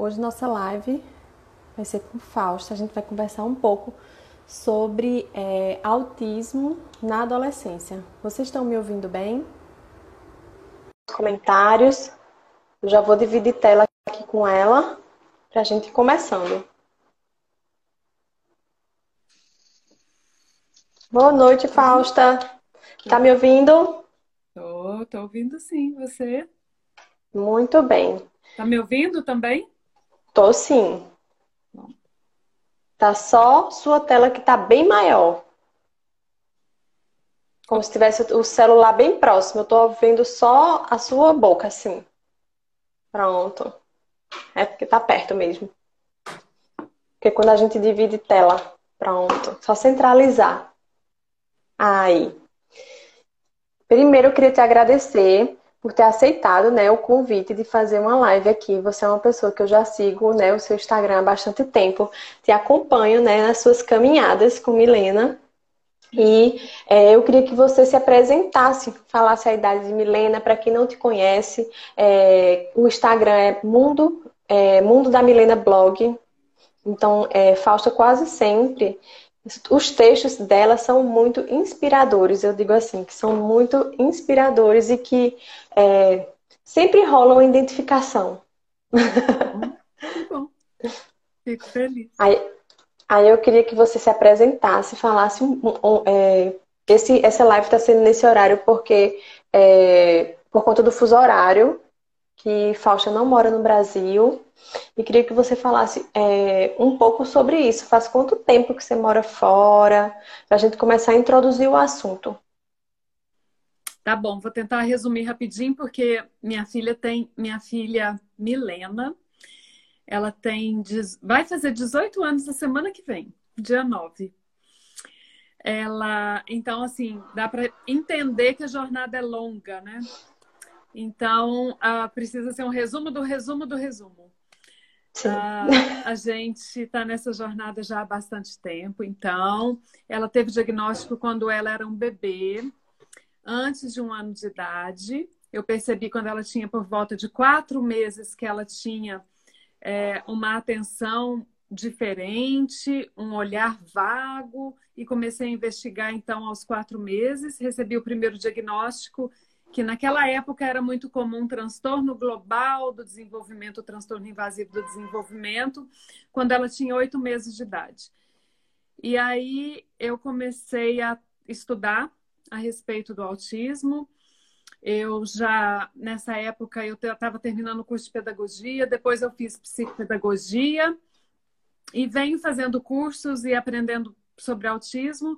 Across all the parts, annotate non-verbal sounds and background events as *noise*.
Hoje nossa live vai ser com Fausto. A gente vai conversar um pouco sobre é, autismo na adolescência. Vocês estão me ouvindo bem? Comentários. Eu já vou dividir tela aqui com ela para a gente ir começando. Boa noite, Fausta. Tá me ouvindo? Tô, tô ouvindo sim. Você? Muito bem. Tá me ouvindo também? Tô sim. Tá só sua tela que tá bem maior. Como se tivesse o celular bem próximo. Eu tô vendo só a sua boca, assim. Pronto. É porque tá perto mesmo. Porque quando a gente divide tela, pronto. Só centralizar. Aí. Primeiro eu queria te agradecer por ter aceitado né, o convite de fazer uma live aqui. Você é uma pessoa que eu já sigo né, o seu Instagram há bastante tempo, te acompanho né, nas suas caminhadas com Milena. E é, eu queria que você se apresentasse, falasse a idade de Milena, para quem não te conhece. É, o Instagram é Mundo, é, Mundo da Milena Blog. Então, é, Fausta quase sempre os textos dela são muito inspiradores, eu digo assim, que são muito inspiradores e que é, sempre rolam identificação. bom. Fico feliz. Aí, aí eu queria que você se apresentasse, falasse um, um, é, esse, essa live está sendo nesse horário porque é, por conta do fuso horário, que Fausta não mora no Brasil e queria que você falasse é, um pouco sobre isso. Faz quanto tempo que você mora fora? Para a gente começar a introduzir o assunto. Tá bom, vou tentar resumir rapidinho, porque minha filha tem, minha filha Milena, ela tem, vai fazer 18 anos na semana que vem, dia 9. Ela, então, assim, dá para entender que a jornada é longa, né? Então, uh, precisa ser um resumo do resumo do resumo. Uh, a gente está nessa jornada já há bastante tempo. Então, ela teve diagnóstico quando ela era um bebê, antes de um ano de idade. Eu percebi quando ela tinha por volta de quatro meses que ela tinha é, uma atenção diferente, um olhar vago, e comecei a investigar então aos quatro meses. Recebi o primeiro diagnóstico que naquela época era muito comum transtorno global do desenvolvimento, transtorno invasivo do desenvolvimento, quando ela tinha oito meses de idade. E aí eu comecei a estudar a respeito do autismo. Eu já, nessa época, eu estava terminando o curso de pedagogia, depois eu fiz psicopedagogia e venho fazendo cursos e aprendendo sobre autismo.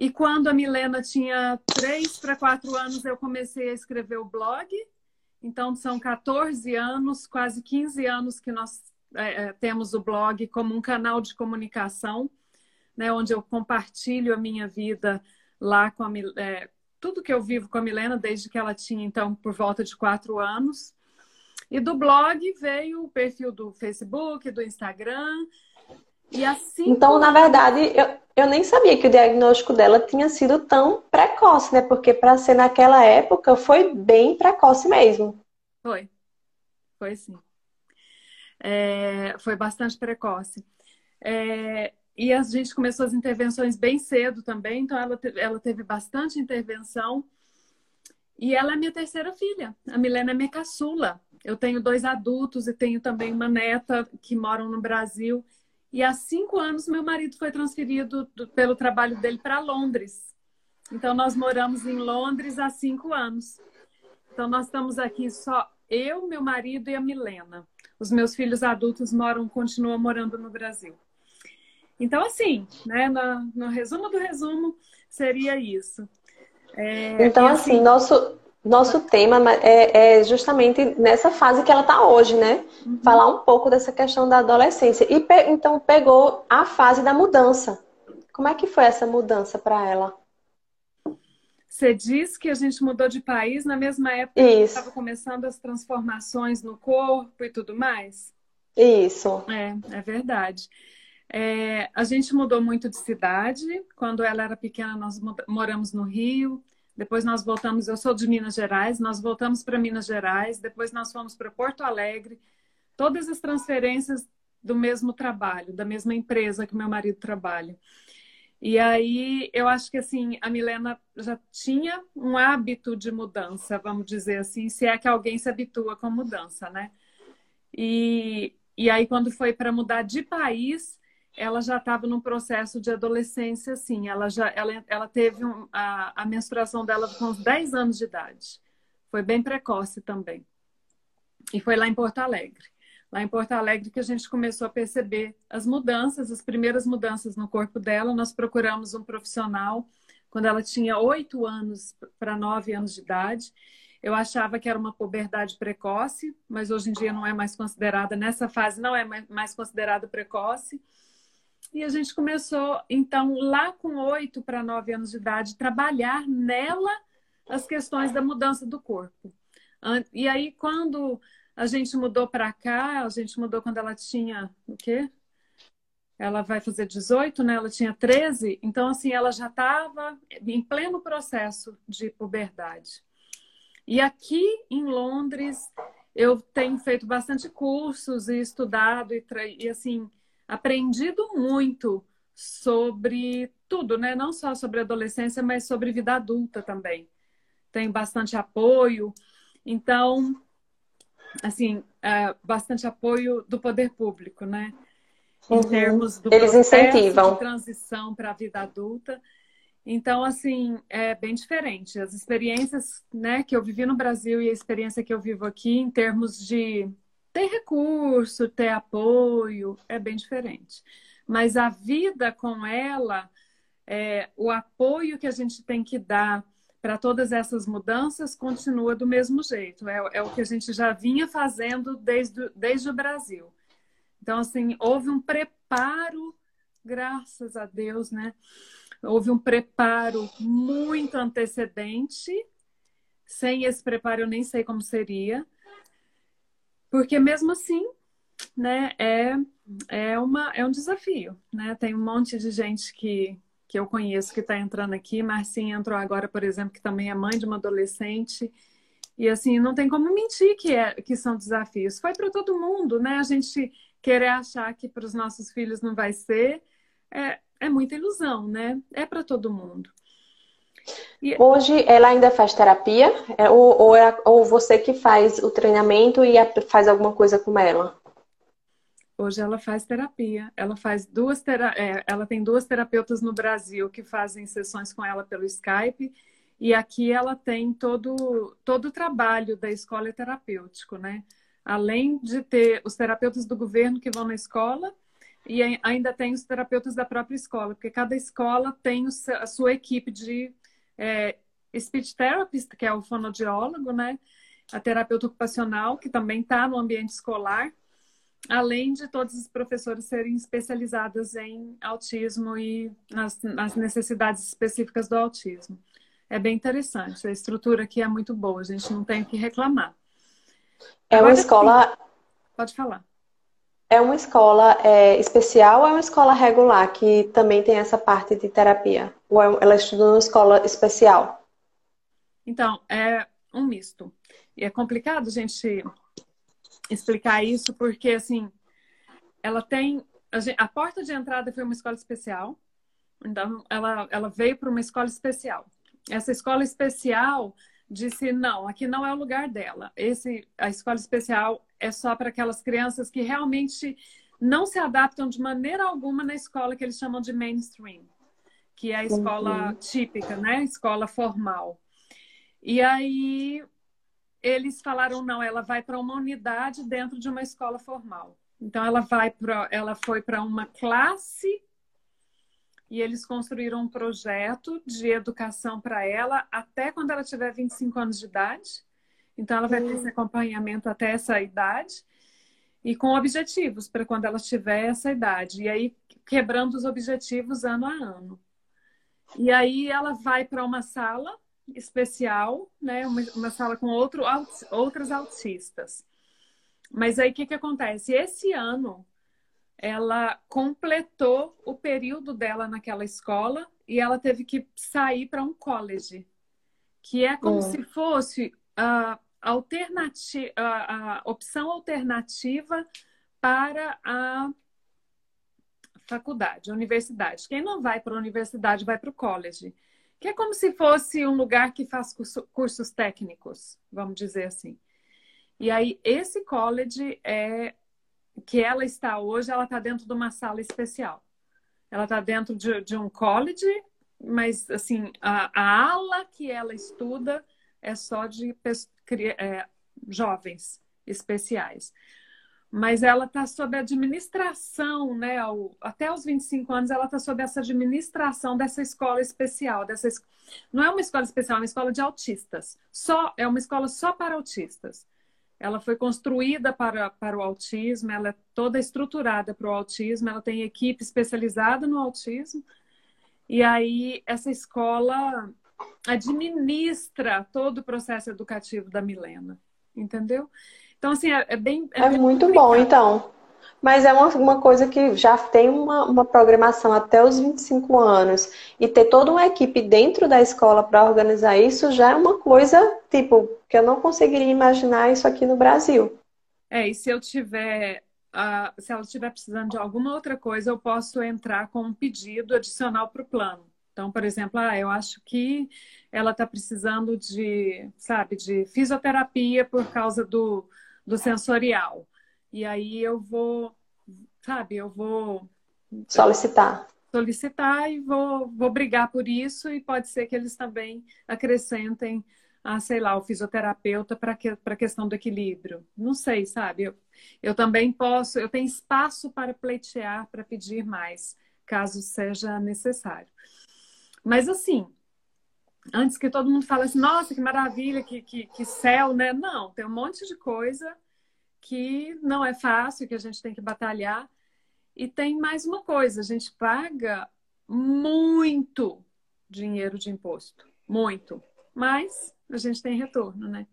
E quando a Milena tinha 3 para 4 anos, eu comecei a escrever o blog. Então, são 14 anos, quase 15 anos que nós é, é, temos o blog como um canal de comunicação, né, onde eu compartilho a minha vida lá com a é, tudo que eu vivo com a Milena desde que ela tinha, então, por volta de 4 anos. E do blog veio o perfil do Facebook, do Instagram, assim. Então, na verdade, eu, eu nem sabia que o diagnóstico dela tinha sido tão precoce, né? Porque para ser naquela época foi bem precoce mesmo. Foi. Foi sim. É, foi bastante precoce. É, e a gente começou as intervenções bem cedo também, então ela, teve, ela teve bastante intervenção. E ela é minha terceira filha. A Milena é minha caçula. Eu tenho dois adultos e tenho também uma neta que moram no Brasil. E há cinco anos, meu marido foi transferido do, pelo trabalho dele para Londres. Então, nós moramos em Londres há cinco anos. Então, nós estamos aqui só eu, meu marido e a Milena. Os meus filhos adultos moram, continuam morando no Brasil. Então, assim, né, no, no resumo do resumo, seria isso. É, então, assim, assim, nosso, nosso tema é, é, justamente nessa fase que ela está hoje, né? Uhum. Falar um pouco dessa questão da adolescência. E pe então pegou a fase da mudança. Como é que foi essa mudança para ela? Você diz que a gente mudou de país na mesma época Isso. que estava começando as transformações no corpo e tudo mais? Isso. É, é verdade. É, a gente mudou muito de cidade. Quando ela era pequena, nós moramos no Rio. Depois nós voltamos, eu sou de Minas Gerais, nós voltamos para Minas Gerais, depois nós fomos para Porto Alegre, todas as transferências do mesmo trabalho, da mesma empresa que meu marido trabalha. E aí eu acho que assim a Milena já tinha um hábito de mudança, vamos dizer assim, se é que alguém se habitua com mudança, né? E, e aí quando foi para mudar de país, ela já estava num processo de adolescência, assim, ela já ela, ela teve um, a, a menstruação dela com uns 10 anos de idade. Foi bem precoce também. E foi lá em Porto Alegre lá em Porto Alegre que a gente começou a perceber as mudanças, as primeiras mudanças no corpo dela. Nós procuramos um profissional quando ela tinha oito anos para nove anos de idade. Eu achava que era uma puberdade precoce, mas hoje em dia não é mais considerada, nessa fase não é mais considerada precoce. E a gente começou, então, lá com oito para nove anos de idade, trabalhar nela as questões da mudança do corpo. E aí, quando a gente mudou para cá, a gente mudou quando ela tinha o quê? Ela vai fazer 18, né? Ela tinha 13, então assim, ela já estava em pleno processo de puberdade. E aqui em Londres, eu tenho feito bastante cursos e estudado e, e assim, aprendido muito sobre tudo, né? Não só sobre adolescência, mas sobre vida adulta também. Tenho bastante apoio. Então, assim, é, bastante apoio do poder público, né? Em uhum. termos do Eles incentivam. de transição para a vida adulta. Então, assim, é bem diferente. As experiências né, que eu vivi no Brasil e a experiência que eu vivo aqui, em termos de ter recurso, ter apoio, é bem diferente. Mas a vida com ela, é, o apoio que a gente tem que dar para todas essas mudanças continua do mesmo jeito. É, é, o que a gente já vinha fazendo desde, desde o Brasil. Então, assim, houve um preparo, graças a Deus, né? Houve um preparo muito antecedente. Sem esse preparo, eu nem sei como seria. Porque mesmo assim, né, é, é, uma, é um desafio, né? Tem um monte de gente que que eu conheço que está entrando aqui. Marcinha entrou agora, por exemplo, que também é mãe de uma adolescente. E assim, não tem como mentir que, é, que são desafios. Foi para todo mundo, né? A gente querer achar que para os nossos filhos não vai ser é, é muita ilusão, né? É para todo mundo. E... Hoje ela ainda faz terapia? É, ou, ou, é, ou você que faz o treinamento e faz alguma coisa com ela? Hoje ela faz terapia. Ela faz duas tera... É, ela tem duas terapeutas no Brasil que fazem sessões com ela pelo Skype. E aqui ela tem todo, todo o trabalho da escola terapêutico, né? Além de ter os terapeutas do governo que vão na escola, e ainda tem os terapeutas da própria escola, porque cada escola tem a sua equipe de é, speech therapist, que é o fonoaudiólogo, né? A terapeuta ocupacional, que também está no ambiente escolar, além de todos os professores serem especializados em autismo e nas, nas, necessidades específicas do autismo. É bem interessante, a estrutura aqui é muito boa, a gente não tem o que reclamar. É Agora, uma escola. Pode falar. É uma escola é, especial ou é uma escola regular que também tem essa parte de terapia? Ou é, ela estuda numa escola especial? Então, é um misto. E é complicado a gente explicar isso, porque assim, ela tem. A, gente, a, porta de entrada foi uma escola especial, então ela, ela veio para uma escola especial. Essa escola especial disse: não, aqui não é o lugar dela. Esse, a escola especial é só para aquelas crianças que realmente não se adaptam de maneira alguma na escola que eles chamam de mainstream, que é a escola uhum. típica, né? Escola formal. E aí eles falaram não, ela vai para uma unidade dentro de uma escola formal. Então ela vai para, ela foi para uma classe e eles construíram um projeto de educação para ela até quando ela tiver 25 anos de idade. Então ela vai ter esse acompanhamento até essa idade e com objetivos para quando ela tiver essa idade. E aí quebrando os objetivos ano a ano. E aí ela vai para uma sala especial, né? Uma, uma sala com outro, outras autistas. Mas aí o que, que acontece? Esse ano ela completou o período dela naquela escola e ela teve que sair para um college, que é como hum. se fosse uh, alternativa, a, a opção alternativa para a faculdade, a universidade. Quem não vai para a universidade vai para o college, que é como se fosse um lugar que faz curso, cursos técnicos, vamos dizer assim. E aí, esse college é que ela está hoje, ela está dentro de uma sala especial. Ela está dentro de, de, um college, mas assim, a, a, ala que ela estuda é só de é, jovens especiais. Mas ela está sob administração, né? Até os 25 anos, ela está sob essa administração dessa escola especial. Dessa, não é uma escola especial, é uma escola de autistas. Só, é uma escola só para autistas. Ela foi construída para, para o autismo, ela é toda estruturada para o autismo, ela tem equipe especializada no autismo. E aí, essa escola administra todo o processo educativo da Milena, entendeu? Então, assim, é, é bem. É, é bem muito complicado. bom, então. Mas é uma, uma coisa que já tem uma, uma programação até os 25 anos. E ter toda uma equipe dentro da escola para organizar isso já é uma coisa, tipo, que eu não conseguiria imaginar isso aqui no Brasil. É, e se eu tiver. Uh, se ela estiver precisando de alguma outra coisa, eu posso entrar com um pedido adicional para o plano. Então, por exemplo, ah, eu acho que ela está precisando de, sabe, de fisioterapia por causa do, do sensorial. E aí eu vou, sabe, eu vou solicitar. Solicitar e vou, vou brigar por isso, e pode ser que eles também acrescentem, a, sei lá, o fisioterapeuta para que, a questão do equilíbrio. Não sei, sabe? Eu, eu também posso, eu tenho espaço para pleitear, para pedir mais, caso seja necessário. Mas assim, antes que todo mundo fale assim, nossa, que maravilha, que, que, que céu, né? Não, tem um monte de coisa que não é fácil, que a gente tem que batalhar. E tem mais uma coisa: a gente paga muito dinheiro de imposto. Muito. Mas a gente tem retorno, né?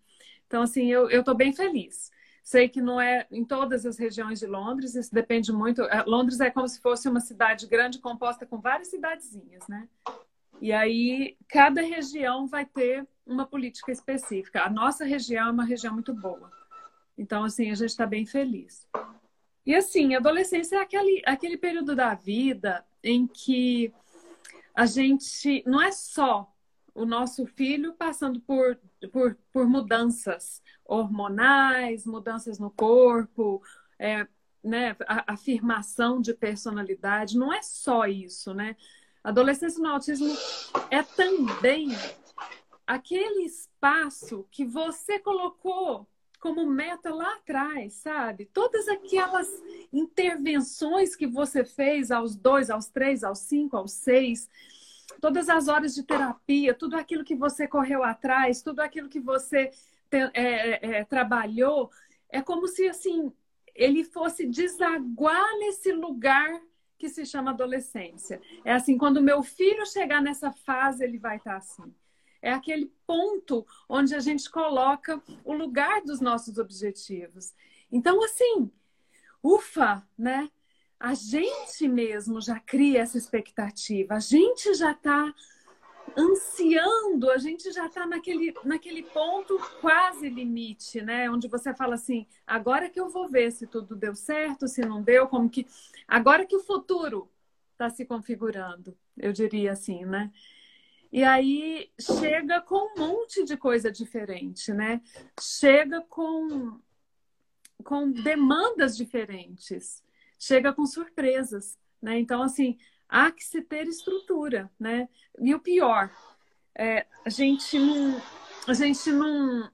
Então, assim, eu estou bem feliz. Sei que não é em todas as regiões de Londres, isso depende muito. É, Londres é como se fosse uma cidade grande composta com várias cidadezinhas, né? E aí, cada região vai ter uma política específica. A nossa região é uma região muito boa. Então, assim, a gente está bem feliz. E assim, adolescência é aquele, aquele período da vida em que a gente não é só o nosso filho passando por, por, por mudanças hormonais, mudanças no corpo, é, né, a, afirmação de personalidade, não é só isso, né? Adolescência no autismo é também aquele espaço que você colocou como meta lá atrás, sabe? Todas aquelas intervenções que você fez aos dois, aos três, aos cinco, aos seis, todas as horas de terapia, tudo aquilo que você correu atrás, tudo aquilo que você te, é, é, é, trabalhou, é como se assim ele fosse desaguar nesse lugar que se chama adolescência. É assim, quando meu filho chegar nessa fase, ele vai estar assim é aquele ponto onde a gente coloca o lugar dos nossos objetivos. Então, assim, ufa, né? A gente mesmo já cria essa expectativa, a gente já está ansiando, a gente já está naquele, naquele ponto quase limite, né? Onde você fala assim, agora que eu vou ver se tudo deu certo, se não deu, como que. Agora que o futuro está se configurando, eu diria assim, né? E aí chega com um monte de coisa diferente, né? Chega com, com demandas diferentes, chega com surpresas, né? Então, assim, há que se ter estrutura, né? E o pior, é, a gente não, a gente não,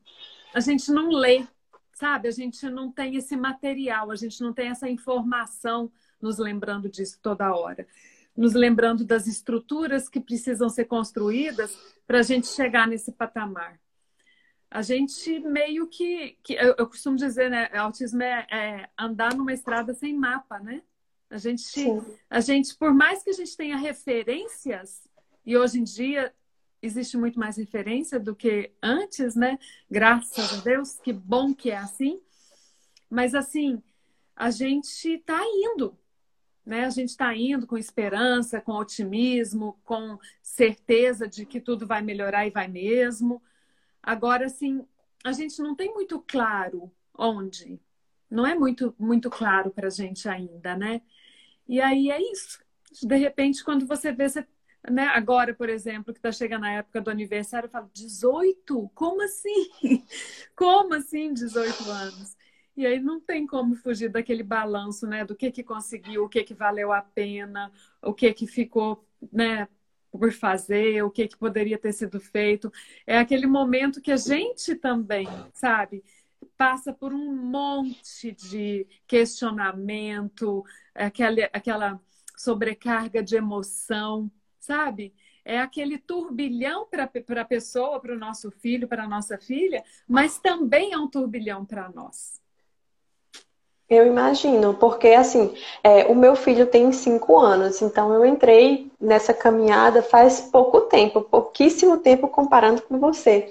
a gente não lê, sabe? A gente não tem esse material, a gente não tem essa informação nos lembrando disso toda hora nos lembrando das estruturas que precisam ser construídas para a gente chegar nesse patamar. A gente meio que, que eu, eu, costumo dizer, né, autismo é, é, andar numa estrada sem mapa, né? A gente, a gente, por mais que a gente tenha referências, e hoje em dia existe muito mais referência do que antes, né? Graças a Deus, que bom que é assim. Mas assim, a gente está indo, né? A gente está indo com esperança, com otimismo, com certeza de que tudo vai melhorar e vai mesmo. Agora, assim, a gente não tem muito claro onde. Não é muito, muito claro para a gente ainda, né? E aí é isso. De repente, quando você vê, você, né? agora, por exemplo, que está chegando a época do aniversário, eu falo, 18? Como assim? *laughs* Como assim 18 anos? E aí não tem como fugir daquele balanço, né? Do que que conseguiu, o que que valeu a pena, o que que ficou, né? Por fazer, o que que poderia ter sido feito. É aquele momento que a gente também, sabe? Passa por um monte de questionamento, aquela, aquela sobrecarga de emoção, sabe? É aquele turbilhão para a pessoa, para o nosso filho, para a nossa filha, mas também é um turbilhão para nós. Eu imagino, porque assim, é, o meu filho tem cinco anos, então eu entrei nessa caminhada faz pouco tempo, pouquíssimo tempo comparando com você.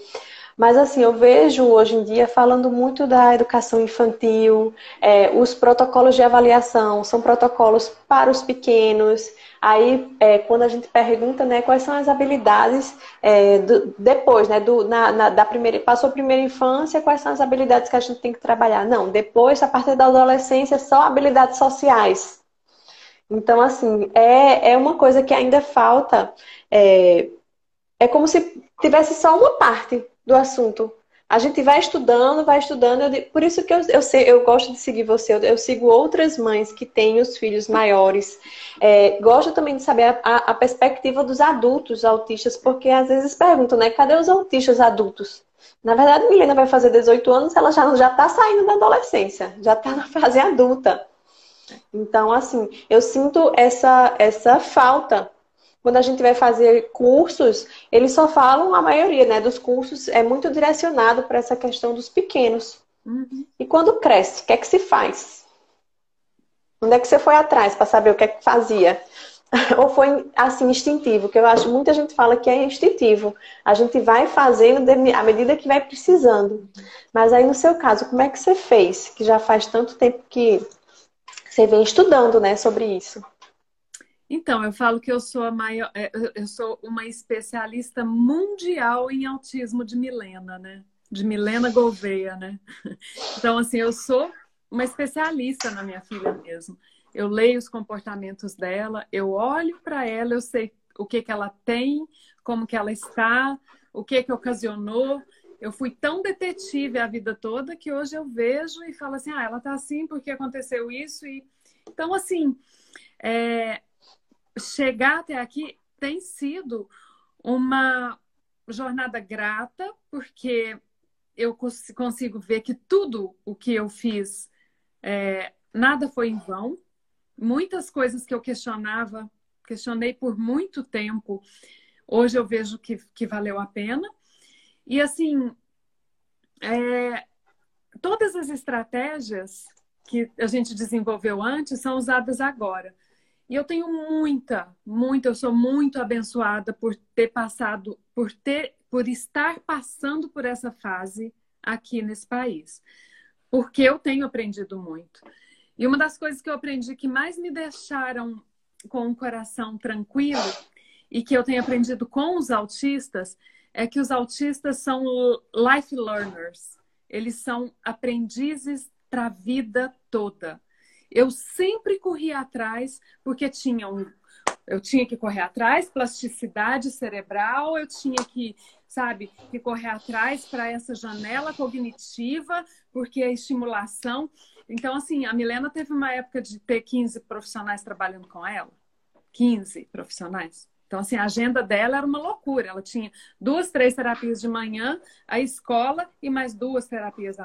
Mas assim, eu vejo hoje em dia falando muito da educação infantil, é, os protocolos de avaliação são protocolos para os pequenos. Aí, é, quando a gente pergunta, né, quais são as habilidades é, do, depois, né, do, na, na, da primeira, passou a primeira infância, quais são as habilidades que a gente tem que trabalhar? Não, depois, a partir da adolescência, só habilidades sociais. Então, assim, é, é uma coisa que ainda falta. É, é como se tivesse só uma parte do assunto. A gente vai estudando, vai estudando. por isso que eu, eu, sei, eu gosto de seguir você. Eu, eu sigo outras mães que têm os filhos maiores. É, gosto também de saber a, a, perspectiva dos adultos autistas, porque às vezes perguntam, né? Cadê os autistas adultos? Na verdade, Milena vai fazer 18 anos, ela já está saindo da adolescência, já está na fase adulta. Então, assim, eu sinto essa essa falta quando a gente vai fazer cursos, eles só falam, a maioria né, dos cursos é muito direcionado para essa questão dos pequenos. Uhum. E quando cresce, o que é que se faz? Onde é que você foi atrás para saber o que é que fazia? *laughs* Ou foi assim instintivo? Que eu acho muita gente fala que é instintivo. A gente vai fazendo à medida que vai precisando. Mas aí no seu caso, como é que você fez? Que já faz tanto tempo que você vem estudando, né, sobre isso. Então, eu falo que eu sou a maior, é, eu sou uma especialista mundial em autismo de Milena, né? De Milena Gouveia, né? *laughs* Então, assim, eu sou uma especialista na minha filha mesmo. Eu leio os comportamentos dela, eu olho para ela, eu sei o que que ela tem, como que ela está, o que que ocasionou. Eu fui tão detetive a vida toda que hoje eu vejo e falo assim, ah, ela tá assim porque aconteceu isso e então assim, é, chegar até aqui tem sido uma jornada grata, porque eu consigo ver que tudo o que eu fiz, é, nada foi em vão. Muitas coisas que eu questionava, questionei por muito tempo, hoje eu vejo que, que valeu a pena. E assim, é, todas as estratégias que a gente desenvolveu antes são usadas agora. E eu tenho muita, muita, eu sou muito abençoada por ter passado, por ter, por estar passando por essa fase aqui nesse país. Porque eu tenho aprendido muito. E uma das coisas que eu aprendi que mais me deixaram com o coração tranquilo e que eu tenho aprendido com os autistas é que os autistas são life learners. Eles são aprendizes para a vida toda. Eu sempre corri atrás porque tinha um, eu tinha que correr atrás, plasticidade cerebral, eu tinha que, sabe, que correr atrás para essa janela cognitiva, porque a estimulação. Então, assim, a Milena teve uma época de ter 15 profissionais trabalhando com ela. 15 profissionais. Então, assim, a agenda dela era uma loucura. Ela tinha duas, três terapias de manhã, a escola e mais duas terapias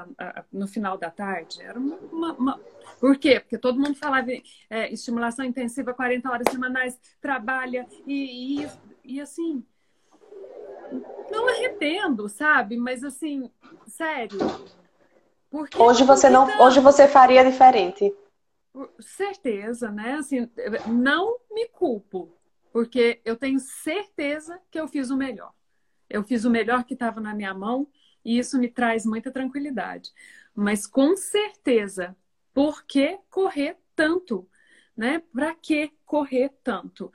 no final da tarde. Era uma. uma, uma... Por quê? Porque todo mundo falava é, estimulação intensiva 40 horas semanais, trabalha e, e, e assim. Não arrependo, sabe? Mas assim, sério. Porque, hoje você não, não, hoje você faria diferente. Certeza, né? Assim, não me culpo, porque eu tenho certeza que eu fiz o melhor. Eu fiz o melhor que estava na minha mão e isso me traz muita tranquilidade. Mas com certeza, por que correr tanto? Né? Para que correr tanto?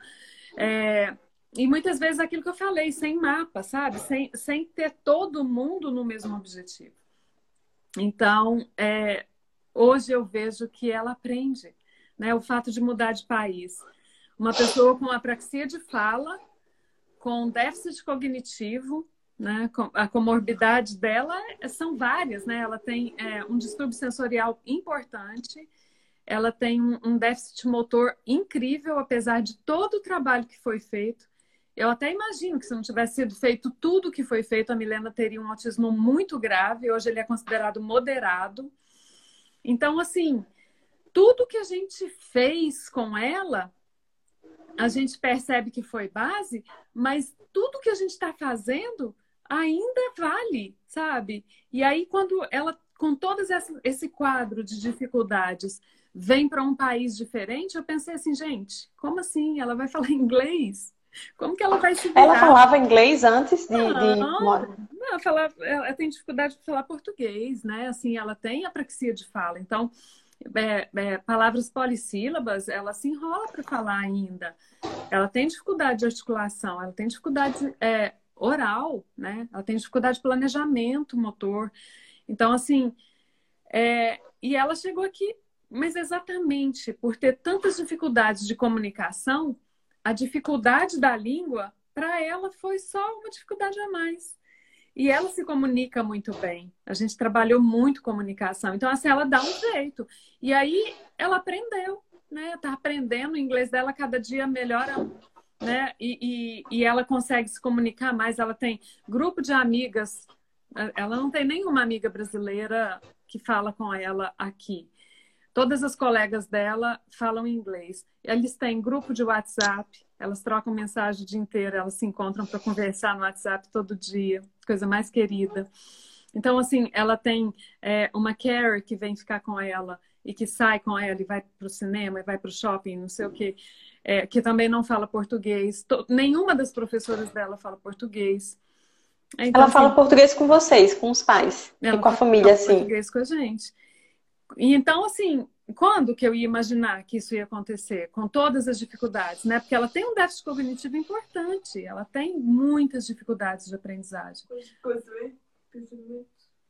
É, e muitas vezes aquilo que eu falei, sem mapa, sabe? Sem, sem ter todo mundo no mesmo objetivo. Então, é, hoje eu vejo que ela aprende, né? O fato de mudar de país. Uma pessoa com apraxia de fala, com déficit cognitivo, né? A comorbidade dela são várias, né? Ela tem é, um distúrbio sensorial importante, ela tem um, um déficit motor incrível, apesar de todo o trabalho que foi feito. Eu até imagino que se não tivesse sido feito tudo o que foi feito, a Milena teria um autismo muito grave. Hoje ele é considerado moderado. Então, assim, tudo que a gente fez com ela, a gente percebe que foi base, mas tudo que a gente está fazendo ainda vale, sabe? E aí, quando ela, com todo esse quadro de dificuldades, vem para um país diferente, eu pensei assim, gente, como assim? Ela vai *laughs* falar inglês? Como que ela vai se virar? Ela falava inglês antes de, não, de... Não, ela, fala, ela tem dificuldade de falar português, né? Assim, ela tem apraxia de fala. Então, é, é, palavras polissílabas, ela se enrola para falar ainda. Ela tem dificuldade de articulação, ela tem dificuldade é, oral, né? Ela tem dificuldade de planejamento motor. Então, assim, é, e ela chegou aqui, mas exatamente por ter tantas dificuldades de comunicação, a dificuldade da língua, para ela foi só uma dificuldade a mais. E ela se comunica muito bem. A gente trabalhou muito comunicação. Então, assim, ela dá um jeito. E aí, ela aprendeu, né? Tá aprendendo o inglês dela cada dia melhora, né? E, e, e ela consegue se comunicar mais. Ela tem grupo de amigas. Ela não tem nenhuma amiga brasileira que fala com ela aqui. Todas as colegas dela falam inglês. Eles têm grupo de WhatsApp, elas trocam mensagem o dia inteiro, elas se encontram para conversar no WhatsApp todo dia, coisa mais querida. Então, assim, ela tem é, uma care que vem ficar com ela e que sai com ela e vai para o cinema e vai para o shopping, não sei o quê, é, que também não fala português. nenhuma das professoras dela fala português. Então, ela assim, fala português com vocês, com os pais, e com a família, assim. português com a gente. E então, assim, quando que eu ia imaginar que isso ia acontecer? Com todas as dificuldades, né? Porque ela tem um déficit cognitivo importante, ela tem muitas dificuldades de aprendizagem.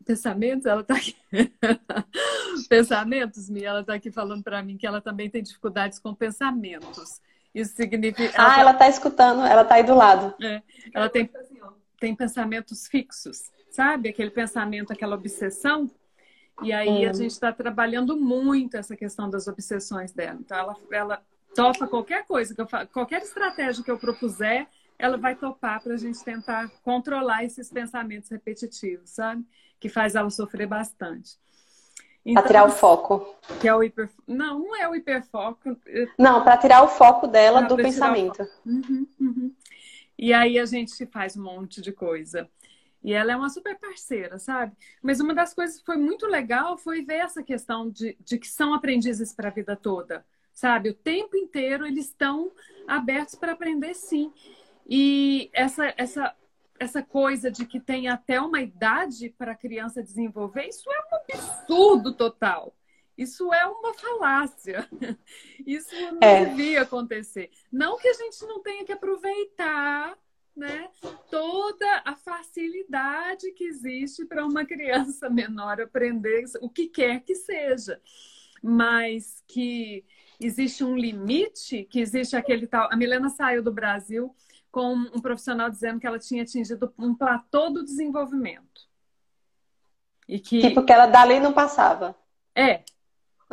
Pensamentos, ela tá aqui. *laughs* pensamentos, Mi, ela tá aqui falando para mim que ela também tem dificuldades com pensamentos. Isso significa. Ela ah, tá... ela tá escutando, ela tá aí do lado. É, ela tem, tem pensamentos fixos, sabe? Aquele pensamento, aquela obsessão e aí a hum. gente está trabalhando muito essa questão das obsessões dela. Então ela, ela topa qualquer coisa que eu qualquer estratégia que eu propuser, ela vai topar para a gente tentar controlar esses pensamentos repetitivos, sabe? Que faz ela sofrer bastante. Então, para tirar o foco. Que é o hiper... Não, não é o hiperfoco. Não, para tirar o foco dela do pensamento. Uhum, uhum. E aí a gente faz um monte de coisa. E ela é uma super parceira, sabe? Mas uma das coisas que foi muito legal foi ver essa questão de, de que são aprendizes para a vida toda, sabe? O tempo inteiro eles estão abertos para aprender sim. E essa, essa, essa coisa de que tem até uma idade para a criança desenvolver, isso é um absurdo total. Isso é uma falácia. *laughs* Isso não é. devia acontecer. Não que a gente não tenha que aproveitar né, toda a facilidade que existe para uma criança menor aprender o que quer que seja, mas que existe um limite, que existe aquele tal. A Milena saiu do Brasil com um profissional dizendo que ela tinha atingido um platô do desenvolvimento. E que... Tipo que ela dali não passava. É,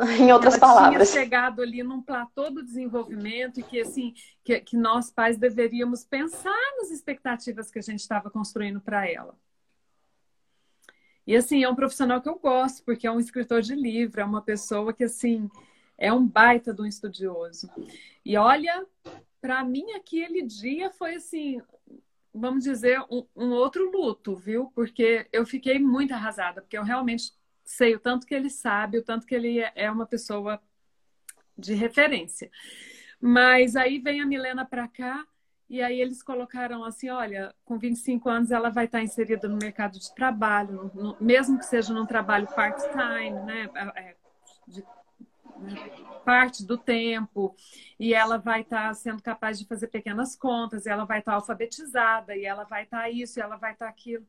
*laughs* em outras ela palavras. tinha chegado ali num platô do desenvolvimento e que assim que, que nós pais deveríamos pensar nas expectativas que a gente estava construindo para ela. E assim, é um profissional que eu gosto, porque é um escritor de livro, é uma pessoa que assim é um baita de um estudioso. E olha, para mim aquele dia foi assim, vamos dizer, um, um outro luto, viu? Porque eu fiquei muito arrasada, porque eu realmente sei o tanto que ele sabe, o tanto que ele é uma pessoa de referência. Mas aí vem a Milena para cá e aí eles colocaram assim, olha, com 25 anos ela vai estar inserida no mercado de trabalho, no, mesmo que seja num trabalho part-time, né? É, é de, né? parte do tempo, e ela vai estar sendo capaz de fazer pequenas contas, e ela vai estar alfabetizada, e ela vai estar isso, e ela vai estar aquilo.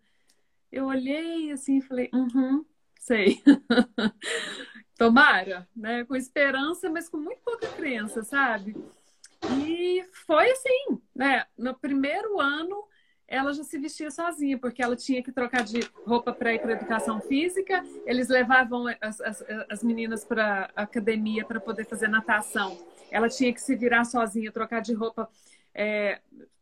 Eu olhei assim e falei, uhum, sei. *laughs* Tomara, né? Com esperança, mas com muito pouca crença, sabe? E foi assim, né? No primeiro ano, ela já se vestia sozinha, porque ela tinha que trocar de roupa para ir para educação física. Eles levavam as, as, as meninas para academia para poder fazer natação. Ela tinha que se virar sozinha, trocar de roupa, é,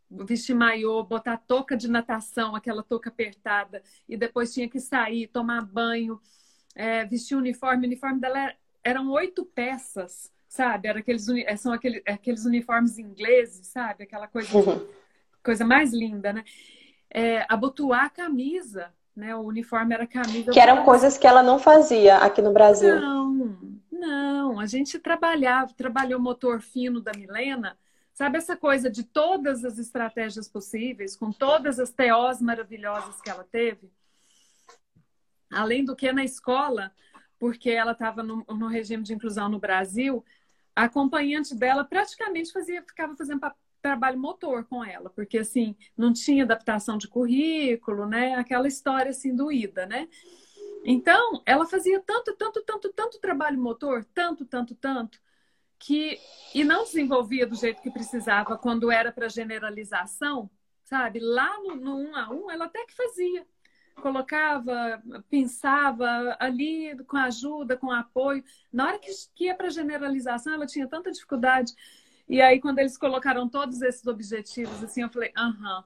vestir maiô, botar touca de natação, aquela touca apertada, e depois tinha que sair, tomar banho é, vestir o uniforme. O uniforme dela era, eram oito peças, sabe? Era aqueles, é, são aqueles, aqueles uniformes ingleses, sabe? Aquela coisa, uhum. coisa mais linda, né? É, abotoar a camisa, né? O uniforme era camisa. Que eram coisas que ela não fazia aqui no Brasil. Não, não. A gente trabalhava, trabalhou motor fino da Milena. Sabe essa coisa de todas as estratégias possíveis, com todas as TOs maravilhosas que ela teve? Além do que na escola, porque ela estava no, no, regime de inclusão no Brasil, a acompanhante dela praticamente fazia, ficava fazendo trabalho motor com ela, porque assim, não tinha adaptação de currículo, né? Aquela história assim doída, né? Então, ela fazia tanto, tanto, tanto, tanto trabalho motor, tanto, tanto, tanto, que e não desenvolvia do jeito que precisava quando era para generalização, sabe? Lá no, no um a um, ela até que fazia, colocava, pensava ali com ajuda, com apoio. Na hora que, que ia para generalização, ela tinha tanta dificuldade. E aí, quando eles colocaram todos esses objetivos, assim, eu falei, aham.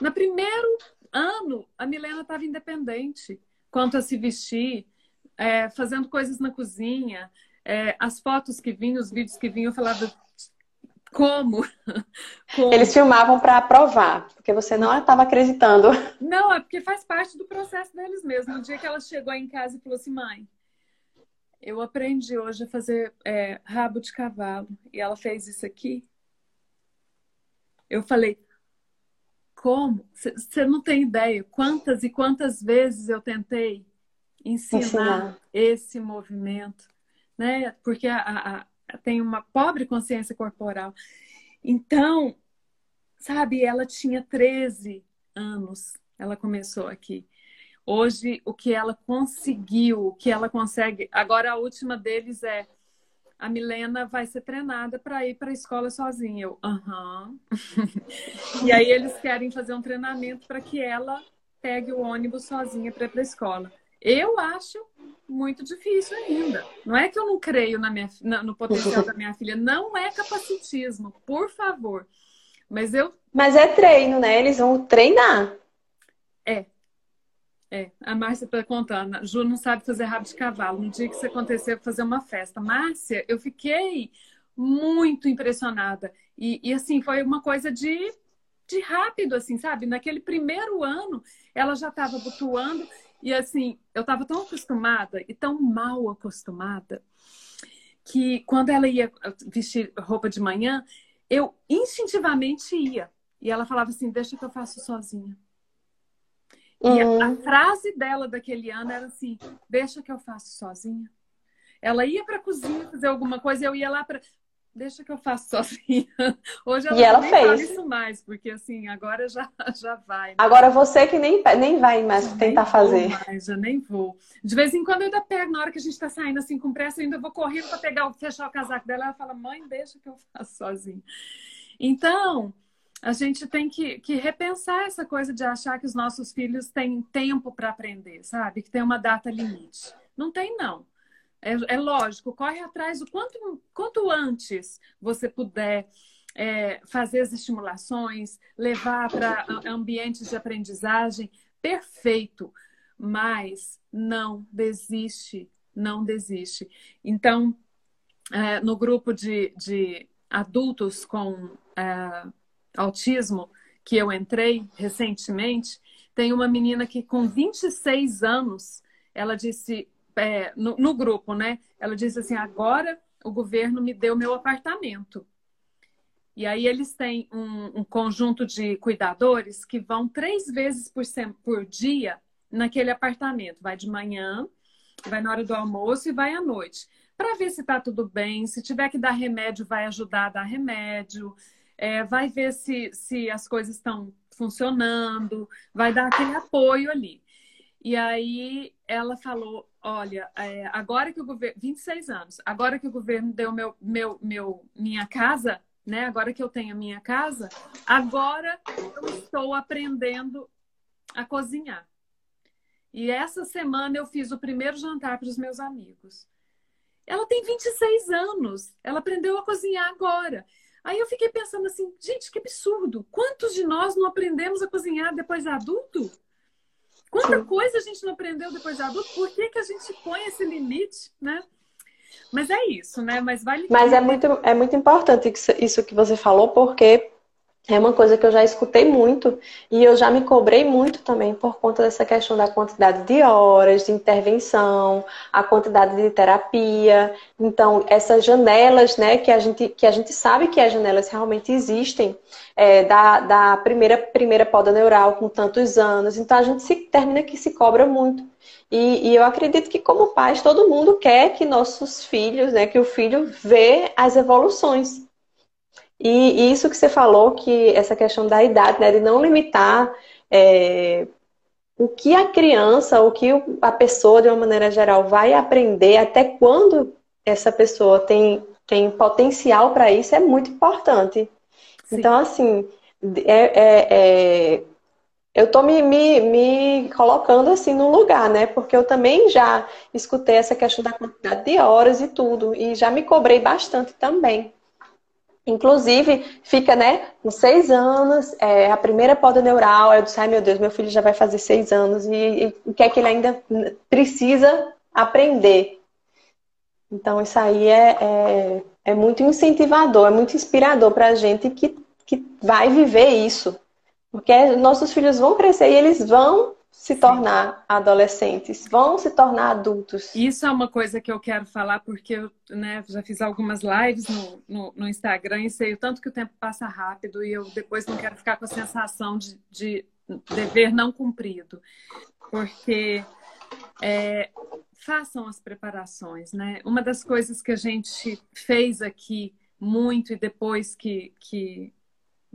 No primeiro ano, a Milena estava independente quanto a se vestir, é, fazendo coisas na cozinha. É, as fotos que vinham, os vídeos que vinham, eu falava, como? *laughs* Como? Eles filmavam para provar, porque você não estava acreditando. Não, é porque faz parte do processo deles mesmo. No dia que ela chegou em casa e falou assim, mãe, eu aprendi hoje a fazer é, rabo de cavalo e ela fez isso aqui. Eu falei, como? Você não tem ideia quantas e quantas vezes eu tentei ensinar, ensinar. esse movimento, né? Porque a, a tem uma pobre consciência corporal. Então, sabe, ela tinha 13 anos, ela começou aqui. Hoje, o que ela conseguiu, o que ela consegue. Agora, a última deles é: a Milena vai ser treinada para ir para a escola sozinha. Eu, aham. *laughs* e aí, eles querem fazer um treinamento para que ela pegue o ônibus sozinha para ir para a escola. Eu acho muito difícil ainda. Não é que eu não creio na minha, no potencial da minha filha, não é capacitismo, por favor. Mas eu. Mas é treino, né? Eles vão treinar. É. É. A Márcia está contando. A Ju não sabe fazer rabo de cavalo. No dia que isso aconteceu, fazer uma festa. Márcia, eu fiquei muito impressionada. E, e assim, foi uma coisa de, de rápido, assim, sabe? Naquele primeiro ano, ela já estava butuando e assim, eu estava tão acostumada e tão mal acostumada que quando ela ia vestir roupa de manhã, eu instintivamente ia. E ela falava assim: Deixa que eu faço sozinha. E a, a, hum. frase dela daquele ano era assim: Deixa que eu faço sozinha. Ela ia para a cozinha fazer alguma coisa, eu ia lá para deixa que eu faço *laughs* sozinha. Hoje ela, e ela fez. isso mais, porque assim, agora já, *laughs* já vai. Né? Agora você que nem, nem vai mais já tentar fazer. Mais, já nem vou. De vez em quando eu ainda pego, na hora que a gente tá saindo assim com pressa, eu ainda vou correndo para pegar, fechar o casaco dela. Ela fala, mãe, deixa que eu *laughs* faço sozinha. Então, a gente tem que, que repensar essa coisa de achar que os nossos filhos têm tempo para aprender, sabe? Que tem uma data limite. Não tem, não. É, é lógico, corre atrás o quanto, quanto antes você puder é, fazer as estimulações, levar para ambientes de aprendizagem, perfeito. Mas não desiste, não desiste. Então, é, no grupo de, de adultos com é, autismo que eu entrei recentemente, tem uma menina que com 26 anos, ela disse, é, no, no, grupo, né? Ela disse assim: agora o governo me deu meu apartamento. E aí eles têm um, um conjunto de cuidadores que vão três vezes por, por dia naquele apartamento. Vai de manhã, vai na hora do almoço e vai à noite. Para ver se está tudo bem, se tiver que dar remédio, vai ajudar a dar remédio, é, vai ver se, se as coisas estão funcionando, vai dar aquele apoio ali. E aí ela falou: olha, é, agora que o governo. 26 anos. Agora que o governo deu meu, meu, meu, minha casa, né? Agora que eu tenho a minha casa, agora eu estou aprendendo a cozinhar. E essa semana eu fiz o primeiro jantar para os meus amigos. Ela tem 26 anos, ela aprendeu a cozinhar agora. Aí eu fiquei pensando assim, gente, que absurdo! Quantos de nós não aprendemos a cozinhar depois de adulto? Quanta coisa a gente não aprendeu depois de adulto? Por que, que a gente põe esse limite, né? Mas é isso, né? Mas vale. Mas é muito, é muito importante isso que você falou, porque é uma coisa que eu já escutei muito e eu já me cobrei muito também por conta dessa questão da quantidade de horas de intervenção, a quantidade de terapia. Então, essas janelas, né, que a gente, que a gente sabe que as janelas realmente existem, é, da, da primeira, primeira poda neural com tantos anos. Então, a gente se, termina que se cobra muito. E, e, eu acredito que, como pais, todo mundo quer que nossos filhos, né, que o filho vê as evoluções. E, e, isso que você falou, que essa questão da idade, né, de não limitar é, o que a criança, o que a pessoa, de uma maneira geral, vai aprender, até quando essa pessoa tem, tem potencial para isso, é muito importante. Sim. Então, assim, é, é, é eu estou me, me, me, colocando assim no lugar, né? Porque eu também já escutei essa questão da quantidade de horas e tudo, e já me cobrei bastante também. Inclusive, fica, né, com seis anos, é, a primeira poda neural, eu disse, ai meu Deus, meu filho já vai fazer seis anos, e, o que é que ele ainda precisa aprender? Então, isso aí é, é, é muito incentivador, é muito inspirador para a gente que, que vai viver isso. Porque nossos filhos vão crescer e eles vão se tornar adolescentes, vão se tornar adultos. Isso é uma coisa que eu quero falar, porque eu né, já fiz algumas lives no, no, no, Instagram e sei o tanto que o tempo passa rápido e eu depois não quero ficar com a sensação de, de dever não cumprido. Porque é, façam as preparações, né? Uma das coisas que a gente fez aqui muito e depois que, que,